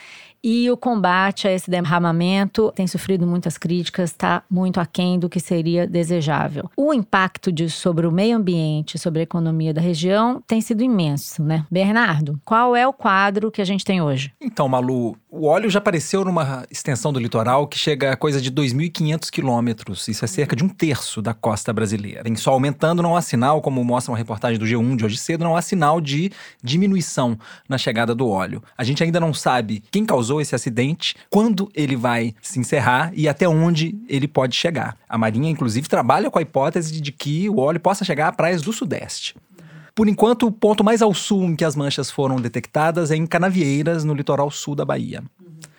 e o combate a esse derramamento tem sofrido muitas críticas, está muito aquém do que seria desejável. O impacto disso sobre o meio ambiente, sobre a economia da região, tem sido imenso, né? Bernardo, qual é o quadro que a gente tem hoje? Então, Malu, o óleo já apareceu numa extensão do litoral que chega a coisa de 2.500 quilômetros. Isso é cerca de um terço da costa brasileira. Vem só aumentando, não há sinal, como mostra uma reportagem do G1 de hoje cedo, não há sinal de diminuição na chegada do óleo. A gente ainda não sabe quem causou esse acidente, quando ele vai se encerrar e até onde ele pode chegar. A Marinha, inclusive, trabalha com a hipótese de que o óleo possa chegar a praias do Sudeste. Por enquanto, o ponto mais ao sul em que as manchas foram detectadas é em Canavieiras, no litoral sul da Bahia.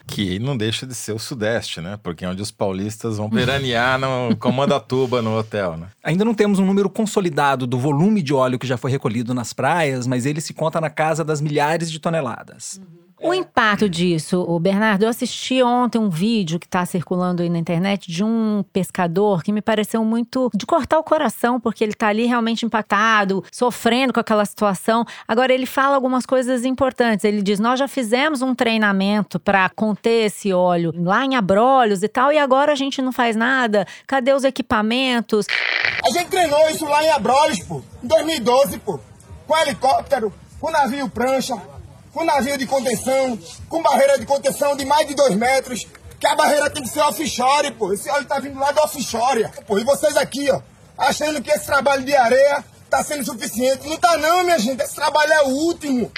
Que não deixa de ser o Sudeste, né? Porque é onde os paulistas vão <laughs> peranear no Comandatuba, no hotel, né? Ainda não temos um número consolidado do volume de óleo que já foi recolhido nas praias, mas ele se conta na casa das milhares de toneladas. O impacto disso, o Bernardo, eu assisti ontem um vídeo que está circulando aí na internet de um pescador que me pareceu muito de cortar o coração, porque ele está ali realmente impactado, sofrendo com aquela situação. Agora, ele fala algumas coisas importantes. Ele diz: Nós já fizemos um treinamento para conter esse óleo lá em Abrolhos e tal, e agora a gente não faz nada. Cadê os equipamentos? A gente treinou isso lá em Abrolhos, pô, em 2012, pô. Com helicóptero, com navio prancha, com navio de contenção, com barreira de contenção de mais de dois metros. Que a barreira tem que ser offshore, pô. Esse óleo tá vindo lá do offshore. Pô, e vocês aqui, ó, achando que esse trabalho de areia tá sendo suficiente. Não tá não, minha gente. Esse trabalho é o último.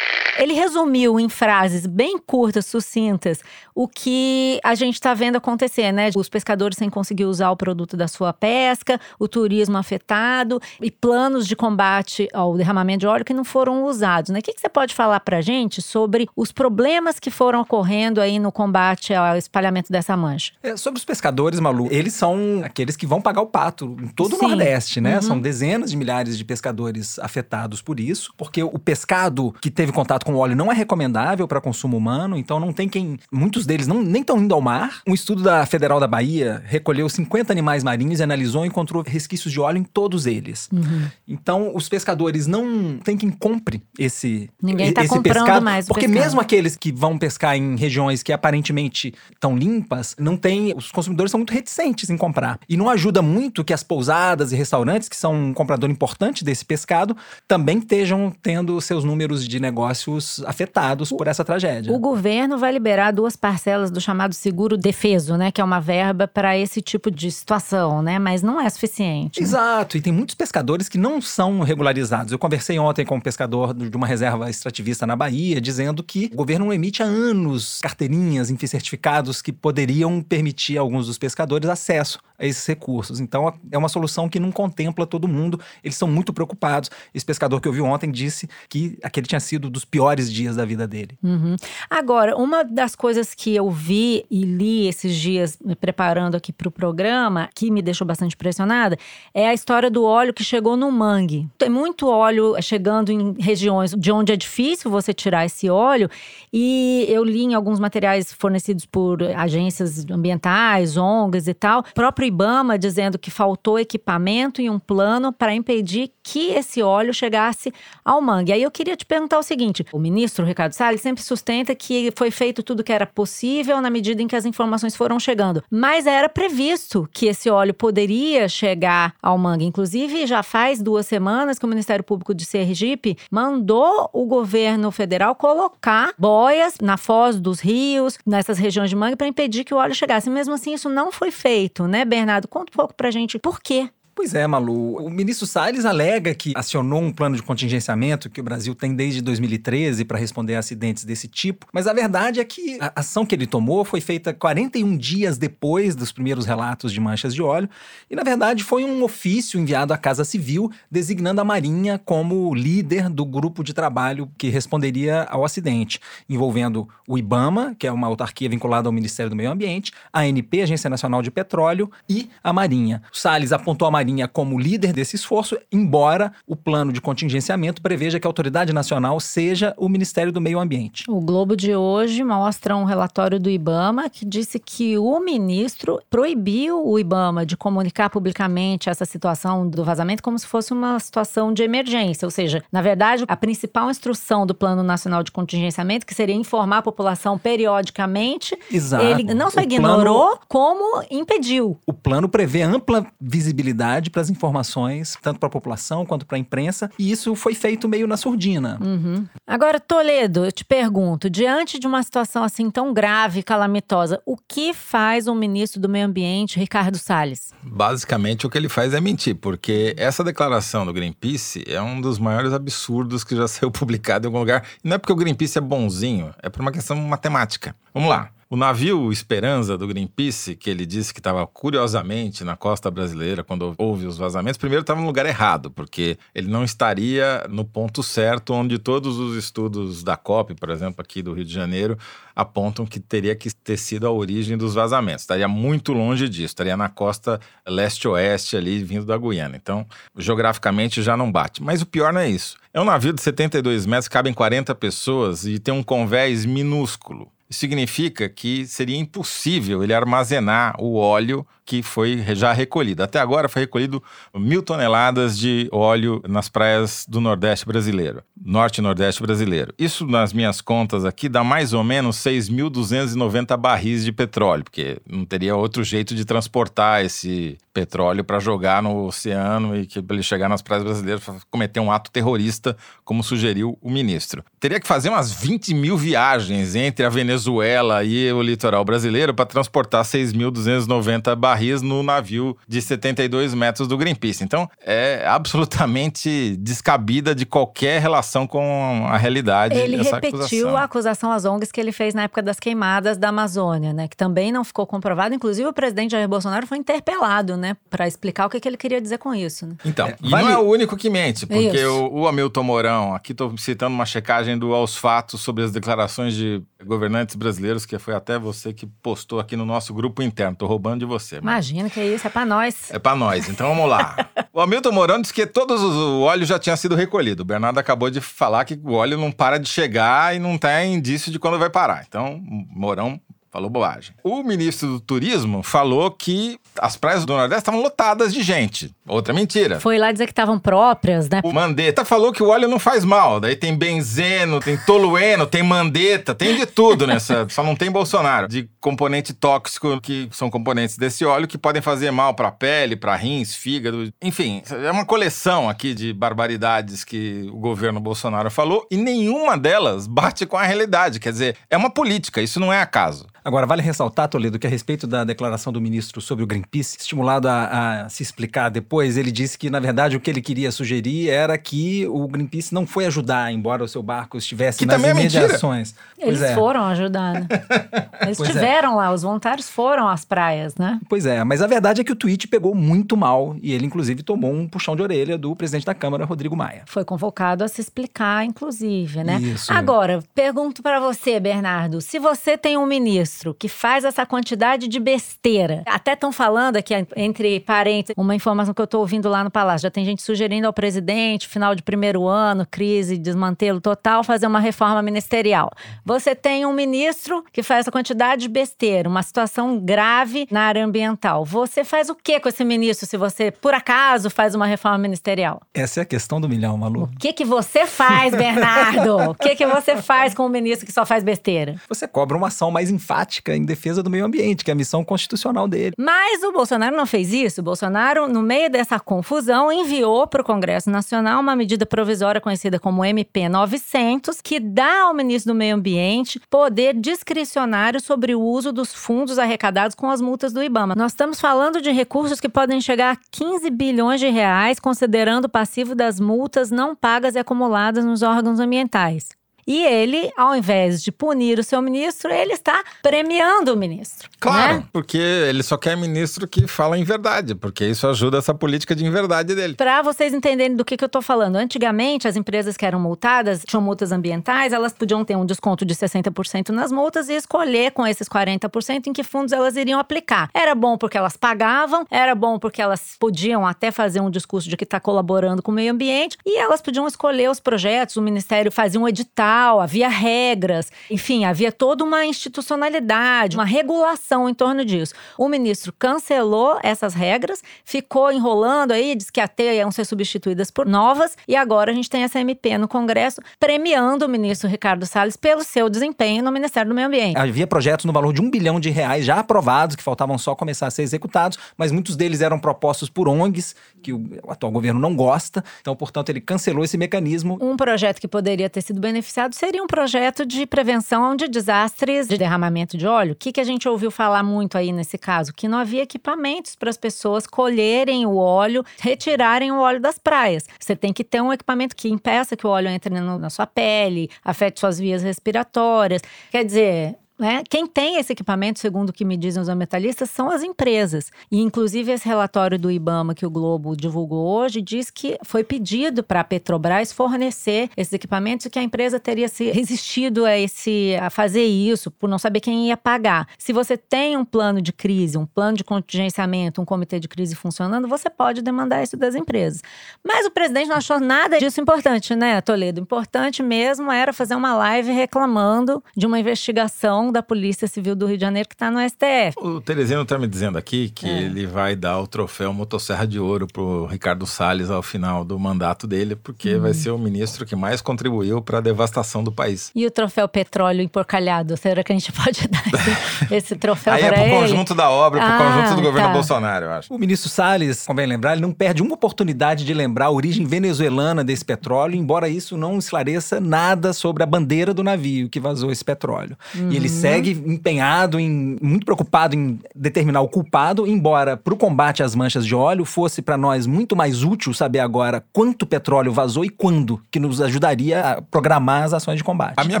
Ele resumiu em frases bem curtas, sucintas, o que a gente está vendo acontecer, né? Os pescadores sem conseguir usar o produto da sua pesca, o turismo afetado e planos de combate ao derramamento de óleo que não foram usados, né? O que, que você pode falar para a gente sobre os problemas que foram ocorrendo aí no combate ao espalhamento dessa mancha? É, sobre os pescadores, Malu, eles são aqueles que vão pagar o pato em todo Sim. o Nordeste, né? Uhum. São dezenas de milhares de pescadores afetados por isso, porque o pescado que teve contato com o óleo não é recomendável para consumo humano, então não tem quem. Muitos deles não, nem estão indo ao mar. Um estudo da Federal da Bahia recolheu 50 animais marinhos e analisou e encontrou resquícios de óleo em todos eles. Uhum. Então, os pescadores não tem quem compre esse, Ninguém tá esse comprando pescado, mais o porque pescado. mesmo aqueles que vão pescar em regiões que aparentemente estão limpas, não tem, os consumidores são muito reticentes em comprar. E não ajuda muito que as pousadas e restaurantes, que são um comprador importante desse pescado, também estejam tendo seus números de negócios afetados por essa tragédia. O governo vai liberar duas parcelas do chamado seguro defeso, né? Que é uma verba para esse tipo de situação, né? Mas não é suficiente. Exato, e tem muitos pescadores que não são regularizados. Eu conversei ontem com um pescador de uma reserva extrativista na Bahia, dizendo que o governo não emite há anos carteirinhas, enfim, certificados que poderiam permitir a alguns dos pescadores acesso esses recursos. Então é uma solução que não contempla todo mundo. Eles são muito preocupados. Esse pescador que eu vi ontem disse que aquele tinha sido dos piores dias da vida dele. Uhum. Agora, uma das coisas que eu vi e li esses dias, me preparando aqui para o programa, que me deixou bastante impressionada, é a história do óleo que chegou no mangue. Tem muito óleo chegando em regiões de onde é difícil você tirar esse óleo, e eu li em alguns materiais fornecidos por agências ambientais, ONGs e tal, próprio IBAMA dizendo que faltou equipamento e um plano para impedir que esse óleo chegasse ao mangue. Aí eu queria te perguntar o seguinte: o ministro Ricardo Salles sempre sustenta que foi feito tudo que era possível na medida em que as informações foram chegando, mas era previsto que esse óleo poderia chegar ao mangue. Inclusive, já faz duas semanas que o Ministério Público de Sergipe mandou o governo federal colocar boias na foz dos rios, nessas regiões de mangue, para impedir que o óleo chegasse. Mesmo assim, isso não foi feito, né, Bernardo? Conta um pouco pra gente por quê. Pois é, Malu. O ministro Salles alega que acionou um plano de contingenciamento que o Brasil tem desde 2013 para responder a acidentes desse tipo, mas a verdade é que a ação que ele tomou foi feita 41 dias depois dos primeiros relatos de manchas de óleo, e na verdade foi um ofício enviado à Casa Civil designando a Marinha como líder do grupo de trabalho que responderia ao acidente, envolvendo o IBAMA, que é uma autarquia vinculada ao Ministério do Meio Ambiente, a ANP, Agência Nacional de Petróleo, e a Marinha. O Salles apontou a Marinha como líder desse esforço, embora o plano de contingenciamento preveja que a autoridade nacional seja o Ministério do Meio Ambiente. O Globo de hoje mostra um relatório do IBAMA que disse que o ministro proibiu o IBAMA de comunicar publicamente essa situação do vazamento como se fosse uma situação de emergência. Ou seja, na verdade, a principal instrução do Plano Nacional de Contingenciamento, que seria informar a população periodicamente, Exato. ele não só O ignorou, plano- como impediu. O plano prevê ampla visibilidade para as informações, tanto para a população quanto para a imprensa, e isso foi feito meio na surdina. Uhum. Agora, Toledo, eu te pergunto, diante de uma situação assim tão grave e calamitosa, o que faz o ministro do Meio Ambiente, Ricardo Salles? Basicamente, o que ele faz é mentir, porque essa declaração do Greenpeace é um dos maiores absurdos que já <laughs> saiu publicado em algum lugar. E não é porque o Greenpeace é bonzinho, é por uma questão matemática. Vamos lá. O navio Esperança do Greenpeace, que ele disse que estava curiosamente na costa brasileira quando houve os vazamentos, primeiro estava no lugar errado, porque ele não estaria no ponto certo onde todos os estudos da COP, por exemplo, aqui do Rio de Janeiro, apontam que teria que ter sido a origem dos vazamentos. Estaria muito longe disso, estaria na costa leste-oeste ali, vindo da Guiana. Então, geograficamente já não bate. Mas o pior não é isso. É um navio de 72 metros, cabem 40 pessoas e tem um convés minúsculo. Isso significa que seria impossível ele armazenar o óleo que foi já recolhido. Até agora foi recolhido mil toneladas de óleo nas praias do Nordeste brasileiro, Norte e Nordeste brasileiro. Isso, nas minhas contas aqui, dá mais ou menos 6.290 barris de petróleo, porque não teria outro jeito de transportar esse petróleo para jogar no oceano e que ele chegar nas praias brasileiras para cometer um ato terrorista, como sugeriu o ministro. Teria que fazer umas 20 mil viagens entre a Venezuela e o litoral brasileiro para transportar 6.290 barris no navio de 72 metros do Greenpeace. Então, é absolutamente descabida de qualquer relação com a realidade. Ele repetiu acusação. a acusação às ONGs que ele fez na época das queimadas da Amazônia, né? Que também não ficou comprovado. Inclusive, o presidente Jair Bolsonaro foi interpelado, né? Para explicar o que, que ele queria dizer com isso. Né? Então, É, e vale- não é o único que mente, porque o, o Hamilton Mourão, aqui estou citando uma checagem do Aos Fatos sobre as declarações de governantes brasileiros, que foi até você que postou aqui no nosso grupo interno. Tô roubando de você. mas- Imagina que é isso, é para nós. É pra nós, então vamos lá. <laughs> o Hamilton Mourão disse que todos os o óleo já tinha sido recolhido. O Bernardo acabou de falar que o óleo não para de chegar e não tem indício de quando vai parar. Então, Mourão falou bobagem. O ministro do Turismo falou que as praias do Nordeste estavam lotadas de gente. Outra mentira. Foi lá dizer que estavam próprias, né? O Mandetta falou que o óleo não faz mal. Daí tem benzeno, tem tolueno, tem mandeta, tem de tudo nessa. <laughs> Só não tem Bolsonaro. De componente tóxico, que são componentes desse óleo que podem fazer mal pra pele, pra rins, fígado. Enfim, é uma coleção aqui de barbaridades que o governo Bolsonaro falou e nenhuma delas bate com a realidade. Quer dizer, é uma política, isso não é acaso. Agora, vale ressaltar, Toledo, que a respeito da declaração do ministro sobre o Greenpeace, estimulado a, a se explicar depois, ele disse que, na verdade, o que ele queria sugerir era que o Greenpeace não foi ajudar, embora o seu barco estivesse Que nas também é mentira. imediações. Eles pois é. foram ajudar, né? <laughs> Eles Pois é. estiveram lá, os voluntários foram às praias, né? Pois é, mas a verdade é que o tweet pegou muito mal e ele, inclusive, tomou um puxão de orelha do presidente da Câmara, Rodrigo Maia. Foi convocado a se explicar, inclusive, né? Isso. Agora, pergunto pra você, Bernardo, se você tem um ministro que faz essa quantidade de besteira, até estão falando aqui, entre parênteses, uma informação que eu tô ouvindo lá no Palácio, já tem gente sugerindo ao presidente, final de primeiro ano, crise, desmantelo total, fazer uma reforma ministerial. Você tem um ministro que faz essa quantidade de besteira, uma situação grave na área ambiental. Você faz o que com esse ministro se você, por acaso, faz uma reforma ministerial? Essa é a questão do milhão, Malu. O que que você faz, Bernardo? O que que você faz com um ministro que só faz besteira? Você cobra uma ação mais enfática em defesa do meio ambiente, que é a missão constitucional dele. Mas o Bolsonaro não fez isso. O Bolsonaro, no meio dessa confusão, enviou para o Congresso Nacional uma medida provisória conhecida como MP 900, que dá ao ministro do Meio Ambiente poder discricionário sobre o uso dos fundos arrecadados com as multas do IBAMA. Nós estamos falando de recursos que podem chegar a 15 bilhões de reais, considerando o passivo das multas não pagas e acumuladas nos órgãos ambientais. E ele, ao invés de punir o seu ministro, ele está premiando o ministro. Claro, né? porque ele só quer ministro que fala em verdade, porque isso ajuda essa política de inverdade dele. Para vocês entenderem do que, que eu tô falando, antigamente as empresas que eram multadas, tinham multas ambientais, elas podiam ter um desconto de 60% nas multas e escolher com esses 40% em que fundos elas iriam aplicar. Era bom porque elas pagavam, era bom porque elas podiam até fazer um discurso de que está colaborando com o meio ambiente e elas podiam escolher os projetos, o ministério fazia um edital, havia regras, enfim, havia toda uma institucionalidade, uma regulação em torno disso. O ministro cancelou essas regras, ficou enrolando aí, disse que até iam ser substituídas por novas, e agora a gente tem essa MP no Congresso premiando o ministro Ricardo Salles pelo seu desempenho no Ministério do Meio Ambiente. Havia projetos no valor de um bilhão de reais já aprovados, que faltavam só começar a ser executados, mas muitos deles eram propostos por ONGs, que o atual governo não gosta. Então, portanto, ele cancelou esse mecanismo. Um projeto que poderia ter sido beneficiado seria um projeto de prevenção de desastres de derramamento de óleo. O que, que a gente ouviu falar muito aí nesse caso? Que não havia equipamentos para as pessoas colherem o óleo, retirarem o óleo das praias. Você tem que ter um equipamento que impeça que o óleo entre no- na sua pele, afete suas vias respiratórias. Quer dizer, né? Quem tem esse equipamento, segundo o que me dizem os ambientalistas, são as empresas. E, inclusive, esse relatório do IBAMA que o Globo divulgou hoje diz que foi pedido para a Petrobras fornecer esses equipamentos e que a empresa teria se resistido a, esse, a fazer isso por não saber quem ia pagar. Se você tem um plano de crise, um plano de contingenciamento, um comitê de crise funcionando, você pode demandar isso das empresas. Mas o presidente não achou nada disso importante, né, Toledo? Importante mesmo era fazer uma live reclamando de uma investigação Da Polícia Civil do Rio de Janeiro, que está no STF. O Teresino tá me dizendo aqui que É. ele vai dar o troféu Motosserra de Ouro pro Ricardo Salles ao final do mandato dele, porque Hum. vai ser o ministro que mais contribuiu para a devastação do país. E o troféu Petróleo Emporcalhado? Será que a gente <laughs> pode dar esse, <laughs> esse troféu Aí é para pro ele? conjunto da obra, pro Ah, conjunto do governo tá. Bolsonaro, eu acho. O ministro Salles, convém lembrar, ele não perde uma oportunidade de lembrar a origem venezuelana desse petróleo, embora isso não esclareça nada sobre a bandeira do navio que vazou esse petróleo. E ele segue empenhado, em, muito preocupado em determinar o culpado, embora para o combate às manchas de óleo fosse para nós muito mais útil saber agora quanto petróleo vazou e quando, que nos ajudaria a programar as ações de combate. A minha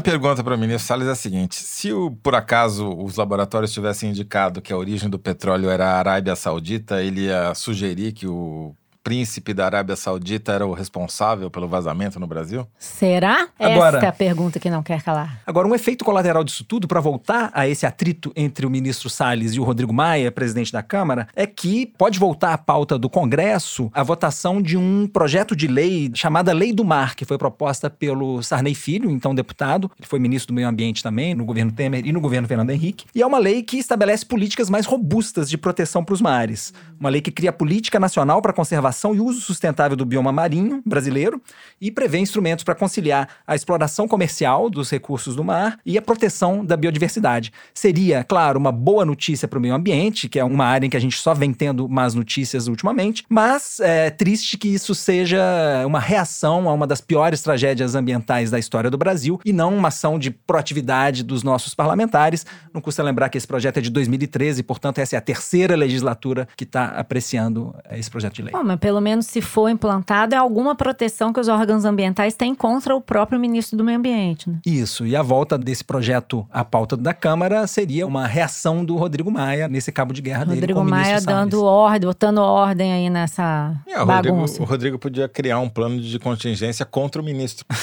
pergunta para o ministro Salles é a seguinte: se o- por acaso os laboratórios tivessem indicado que a origem do petróleo era a Arábia Saudita, ele ia sugerir que o príncipe da Arábia Saudita era o responsável pelo vazamento no Brasil? Será? Agora- Esta é a pergunta que não quer calar. Agora, um efeito colateral disso tudo, para voltar a esse atrito entre o ministro Salles e o Rodrigo Maia, presidente da Câmara, é que pode voltar à pauta do Congresso a votação de um projeto de lei chamada Lei do Mar, que foi proposta pelo Sarney Filho, então deputado. Ele foi ministro do Meio Ambiente também, no governo Temer e no governo Fernando Henrique. E é uma lei que estabelece políticas mais robustas de proteção para os mares. Uma lei que cria política nacional para a conservação e uso sustentável do bioma marinho brasileiro e prevê instrumentos para conciliar a exploração comercial dos recursos do mar e a proteção da biodiversidade. Seria, claro, uma boa notícia para o meio ambiente, que é uma área em que a gente só vem tendo más notícias ultimamente, mas é triste que isso seja uma reação a uma das piores tragédias ambientais da história do Brasil e não uma ação de proatividade dos nossos parlamentares. Não custa lembrar que esse projeto é de 2013, portanto, essa é a terceira legislatura que está apreciando eh, esse projeto de lei. Bom, mas pelo menos se for implantado, é alguma proteção que os órgãos ambientais têm contra o próprio ministro do Meio Ambiente, né? Isso, e a volta desse projeto à pauta da Câmara seria uma reação do Rodrigo Maia nesse cabo de guerra dele Rodrigo com o ministro Maia Salles. dando ordem, botando ordem aí nessa É, o, Rodrigo, bagunça. o Rodrigo podia criar um plano de contingência contra o ministro. <laughs>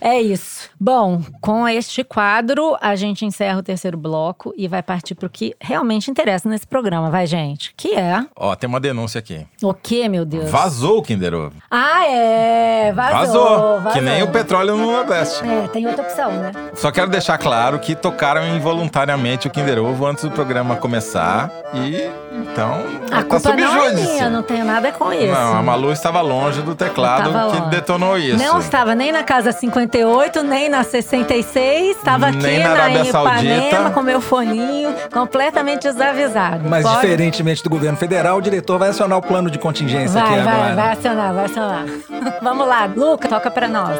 É isso. Bom, com este quadro, a gente encerra o terceiro bloco e vai partir para o que realmente interessa nesse programa, vai, gente? Que é Ó, tem uma denúncia aqui. o que, meu Deus? Vazou o Kinder Ovo. Ah, é! Vazou! Vazou. Que nem o petróleo no Nordeste. É, tem outra opção, né? Só quero deixar claro que tocaram involuntariamente o Kinder Ovo antes do programa começar. E então. A tá culpa não é minha, não tenho nada com isso. Não, a Malu estava longe do teclado que longe. detonou isso. Não estava nem na casa 58, nem na 66, estava aqui Nem na na, Arábia Ipanema Saudita. com meu foninho, completamente desavisado. Mas Pode- diferentemente do governo federal, o diretor vai acionar o plano de contingência aqui Vai, vai, agora. vai acionar, vai acionar. <laughs> Vamos lá, Luca, toca pra nós.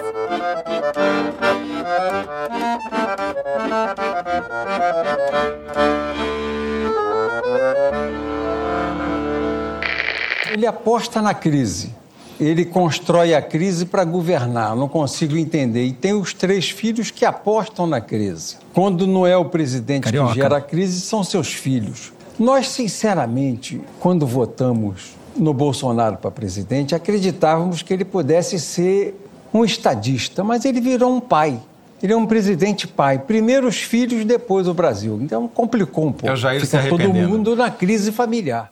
Ele aposta na crise. Ele constrói a crise para governar. Não consigo entender. E tem os três filhos que apostam na crise. Quando não é o presidente Carioca. que gera a crise, são seus filhos. Nós, sinceramente, quando votamos no Bolsonaro para presidente, acreditávamos que ele pudesse ser um estadista, mas ele virou um pai. Ele é um presidente pai. Primeiro os filhos, depois o Brasil. Então complicou um pouco. É o Jair Fica todo mundo na crise familiar.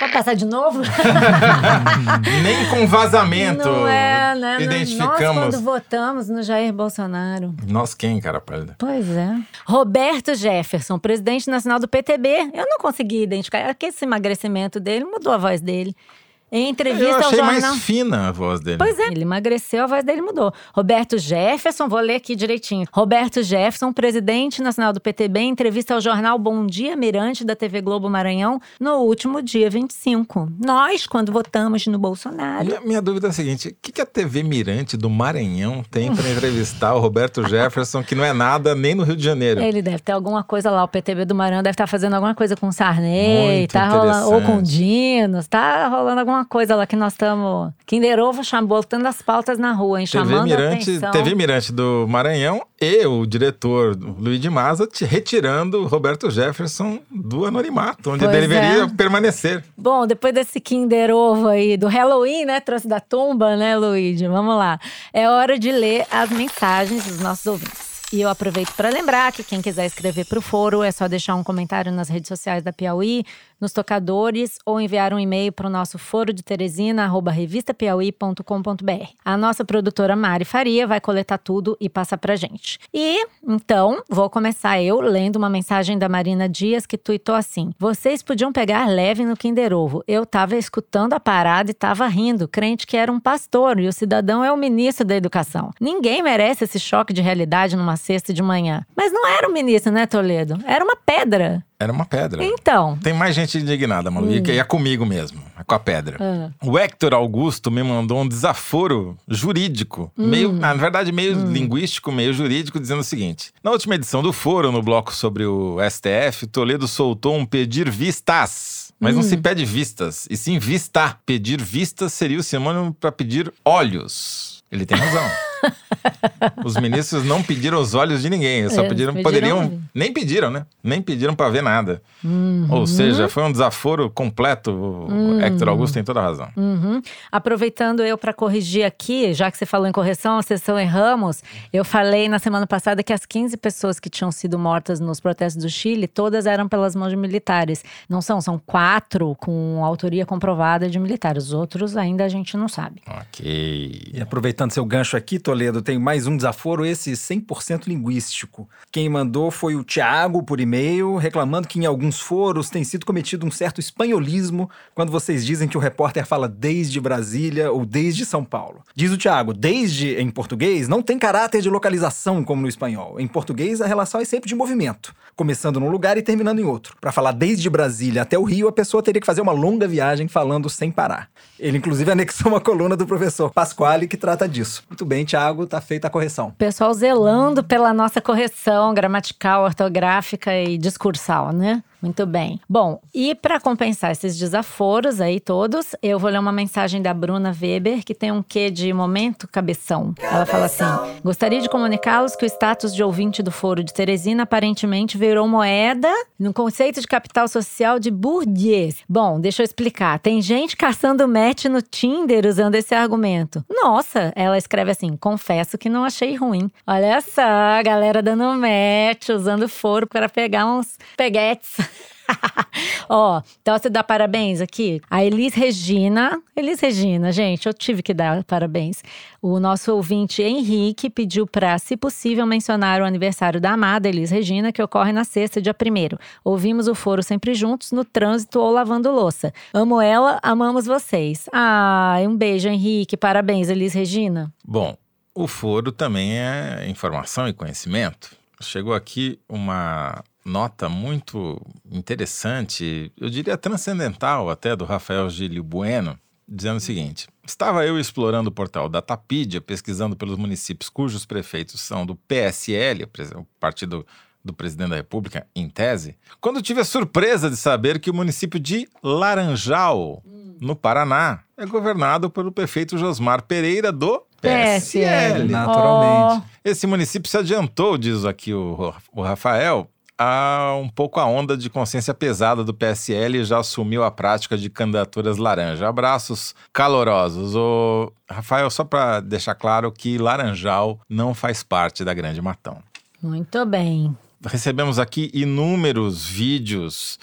Vamos passar de novo? <laughs> Nem com vazamento Não é, né? Nós identificamos. quando votamos no Jair Bolsonaro. Nós quem, cara pálida? Pois é. Roberto Jefferson, presidente nacional do PTB. Eu não consegui identificar. É que esse emagrecimento dele mudou a voz dele. Em entrevista Eu ao achei jornal. mais fina a voz dele. Pois é, ele emagreceu, a voz dele mudou. Roberto Jefferson, vou ler aqui direitinho. Roberto Jefferson, presidente nacional do PTB, em entrevista ao jornal Bom Dia Mirante da TV Globo Maranhão no último dia 25. Nós, quando votamos no Bolsonaro. Minha, minha dúvida é a seguinte: o que, que a TV Mirante do Maranhão tem para entrevistar o Roberto Jefferson, que não é nada nem no Rio de Janeiro? Ele deve ter alguma coisa lá, o PTB do Maranhão deve estar fazendo alguma coisa com o Sarney, Muito tá rolando, ou com o. Dinos, tá rolando alguma coisa lá que nós estamos. Kinder Ovo chamou, botando as pautas na rua, hein? TV Chamando a Mirante, atenção. TV Mirante do Maranhão e o diretor Luiz de Maza retirando Roberto Jefferson do anonimato, onde Pois ele deveria é. permanecer. Bom, depois desse Kinder Ovo aí do Halloween, né? Trouxe da tumba, né, Luigi? Vamos lá. É hora de ler as mensagens dos nossos ouvintes. E eu aproveito para lembrar que quem quiser escrever para o foro é só deixar um comentário nas redes sociais da Piauí, nos tocadores ou enviar um e-mail para o nosso foro de Teresina, arroba revistapiauí.com.br. A nossa produtora Mari Faria vai coletar tudo e passar pra gente. E, então, vou começar eu lendo uma mensagem da Marina Dias que tuitou assim: Vocês podiam pegar leve no Kinder Ovo. Eu tava escutando a parada e tava rindo, crente que era um pastor e o cidadão é o ministro da educação. Ninguém merece esse choque de realidade numa sexta de manhã. Mas não era o ministro, né, Toledo? Era uma pedra. Era uma pedra. Então. Tem mais gente indignada, Malu. E é comigo mesmo. É com a pedra. Ah. O Hector Augusto me mandou um desaforo jurídico. Meio, na verdade, meio linguístico, meio jurídico, dizendo o seguinte: Na última edição do Foro, no bloco sobre o STF, Toledo soltou um pedir vistas. Mas não se pede vistas, e sim vista. Pedir vistas seria o sinônimo para pedir olhos. Ele tem razão. <laughs> Os ministros não pediram os olhos de ninguém, só É, pediram, pediram poderiam, nem pediram, né? Nem pediram para ver nada. Ou seja, foi um desaforo completo. O Hector Augusto tem toda a razão. Uhum. Aproveitando eu para corrigir aqui, já que você falou em correção, a sessão erramos. Eu falei na semana passada que as 15 pessoas que tinham sido mortas nos protestos do Chile, todas eram pelas mãos de militares. Não são, são quatro com autoria comprovada de militares. Os outros ainda a gente não sabe. Ok. E aproveitando seu gancho aqui, Toledo, tem mais um desaforo, esse 100% linguístico. Quem mandou foi o Tiago por e-mail, reclamando que em alguns foros tem sido cometido um certo espanholismo quando vocês dizem que o repórter fala desde Brasília ou desde São Paulo. Diz o Tiago, desde em português não tem caráter de localização como no espanhol. Em português a relação é sempre de movimento, começando num lugar e terminando em outro. Para falar desde Brasília até o Rio, a pessoa teria que fazer uma longa viagem falando sem parar. Ele inclusive anexou uma coluna do professor Pasquale que trata disso. Muito bem, Tiago, tá feita a correção. Pessoal zelando pela nossa correção gramatical, ortográfica e discursal, né? Muito bem. Bom, e para compensar esses desaforos aí todos, eu vou ler uma mensagem da Bruna Weber, que tem um quê de momento cabeção. Ela fala assim: Gostaria de comunicá-los que o status de ouvinte do Foro de Teresina aparentemente virou moeda no conceito de capital social de Bourdieu. Bom, deixa eu explicar. Tem gente caçando match no Tinder usando esse argumento. Nossa, ela escreve assim: confesso que não achei ruim. Olha só, a galera dando match, usando foro para pegar uns peguetes. <laughs> Ó, então você dá parabéns aqui. A Elis Regina. Elis Regina, gente, eu tive que dar parabéns. O nosso ouvinte Henrique pediu para, se possível, mencionar o aniversário da amada Elis Regina, que ocorre na sexta, dia 1 Ouvimos o foro sempre juntos, no trânsito ou lavando louça. Amo ela, amamos vocês. Ai, um beijo, Henrique. Parabéns, Elis Regina. Bom, o foro também é informação e conhecimento. Chegou aqui uma nota muito interessante, eu diria transcendental até, do Rafael Gílio Bueno, dizendo o seguinte: Estava eu explorando o portal Datapedia, pesquisando pelos municípios cujos prefeitos são do PSL, o partido do presidente da República, em tese, quando tive a surpresa de saber que o município de Laranjal, no Paraná, é governado pelo prefeito Josmar Pereira do PSL. Naturalmente. Esse município se adiantou, diz aqui o, o Rafael, a um pouco a onda de consciência pesada do PSL e já assumiu a prática de candidaturas laranja. Abraços calorosos. O Rafael, só para deixar claro que Laranjal não faz parte da Grande Matão. Muito bem. Recebemos aqui inúmeros vídeos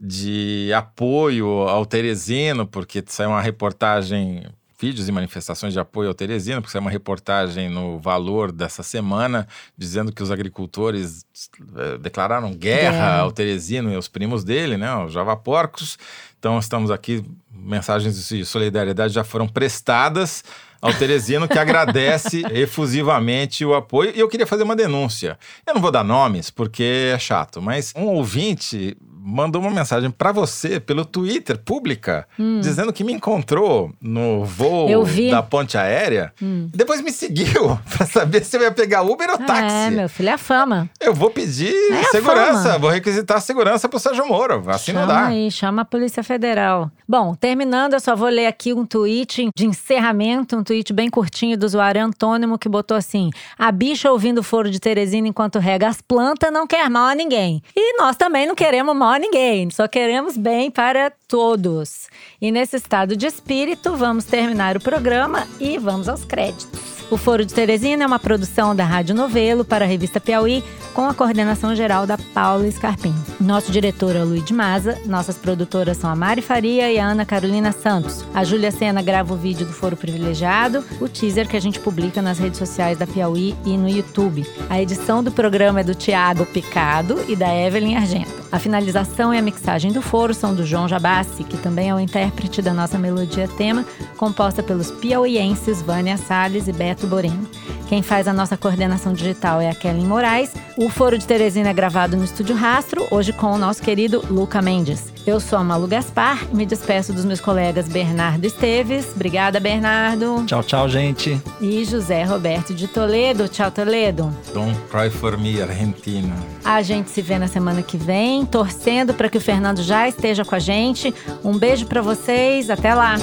de apoio ao Teresino, porque saiu uma reportagem, vídeos e manifestações de apoio ao Teresino, porque saiu uma reportagem no Valor dessa semana, dizendo que os agricultores eh, declararam guerra Guerra. ao Teresino e aos primos dele, né, os javaporcos. Então estamos aqui, mensagens de solidariedade já foram prestadas ao Teresino, que agradece <laughs> efusivamente o apoio. E eu queria fazer uma denúncia. Eu não vou dar nomes, porque é chato, mas um ouvinte mandou uma mensagem para você pelo Twitter, pública, dizendo que me encontrou no voo da ponte aérea. Depois me seguiu <laughs> para saber se eu ia pegar Uber ou táxi. É, meu filho, é a fama. Eu vou pedir É segurança, vou requisitar segurança pro Sérgio Moro. Assim não chama dá. aí, chama a Polícia Federal. Bom, terminando, eu só vou ler aqui um tweet de encerramento, um tweet bem curtinho do usuário Antônimo que botou assim: A bicha ouvindo o foro de Teresina enquanto rega as plantas não quer mal a ninguém. E nós também não queremos mal a ninguém, só queremos bem para todos. E nesse estado de espírito, vamos terminar o programa e vamos aos créditos. O Foro de Teresina é uma produção da Rádio Novelo para a revista Piauí, com a coordenação geral da Paula Scarpim. Nosso diretor é o Luiz de Maza, nossas produtoras são a Mari Faria e a Ana Carolina Santos. A Júlia Sena grava o vídeo do Foro Privilegiado, o teaser que a gente publica nas redes sociais da Piauí e no YouTube. A edição do programa é do Tiago Picado e da Evelyn Argento. A finalização e a mixagem do foro são do João Jabassi, que também é o intérprete da nossa melodia tema, composta pelos piauienses Vânia Salles e Beto Boreno. Quem faz a nossa coordenação digital é a Kellen Moraes. O Foro de Teresina é gravado no Estúdio Rastro, hoje com o nosso querido Luca Mendes. Eu sou a Malu Gaspar e me despeço dos meus colegas Bernardo Esteves. Obrigada, Bernardo. Tchau, tchau, gente. E José Roberto de Toledo. Tchau, Toledo. Don't cry for me, Argentina. A gente se vê na semana que vem, torcendo para que o Fernando já esteja com a gente. Um beijo para vocês, até lá.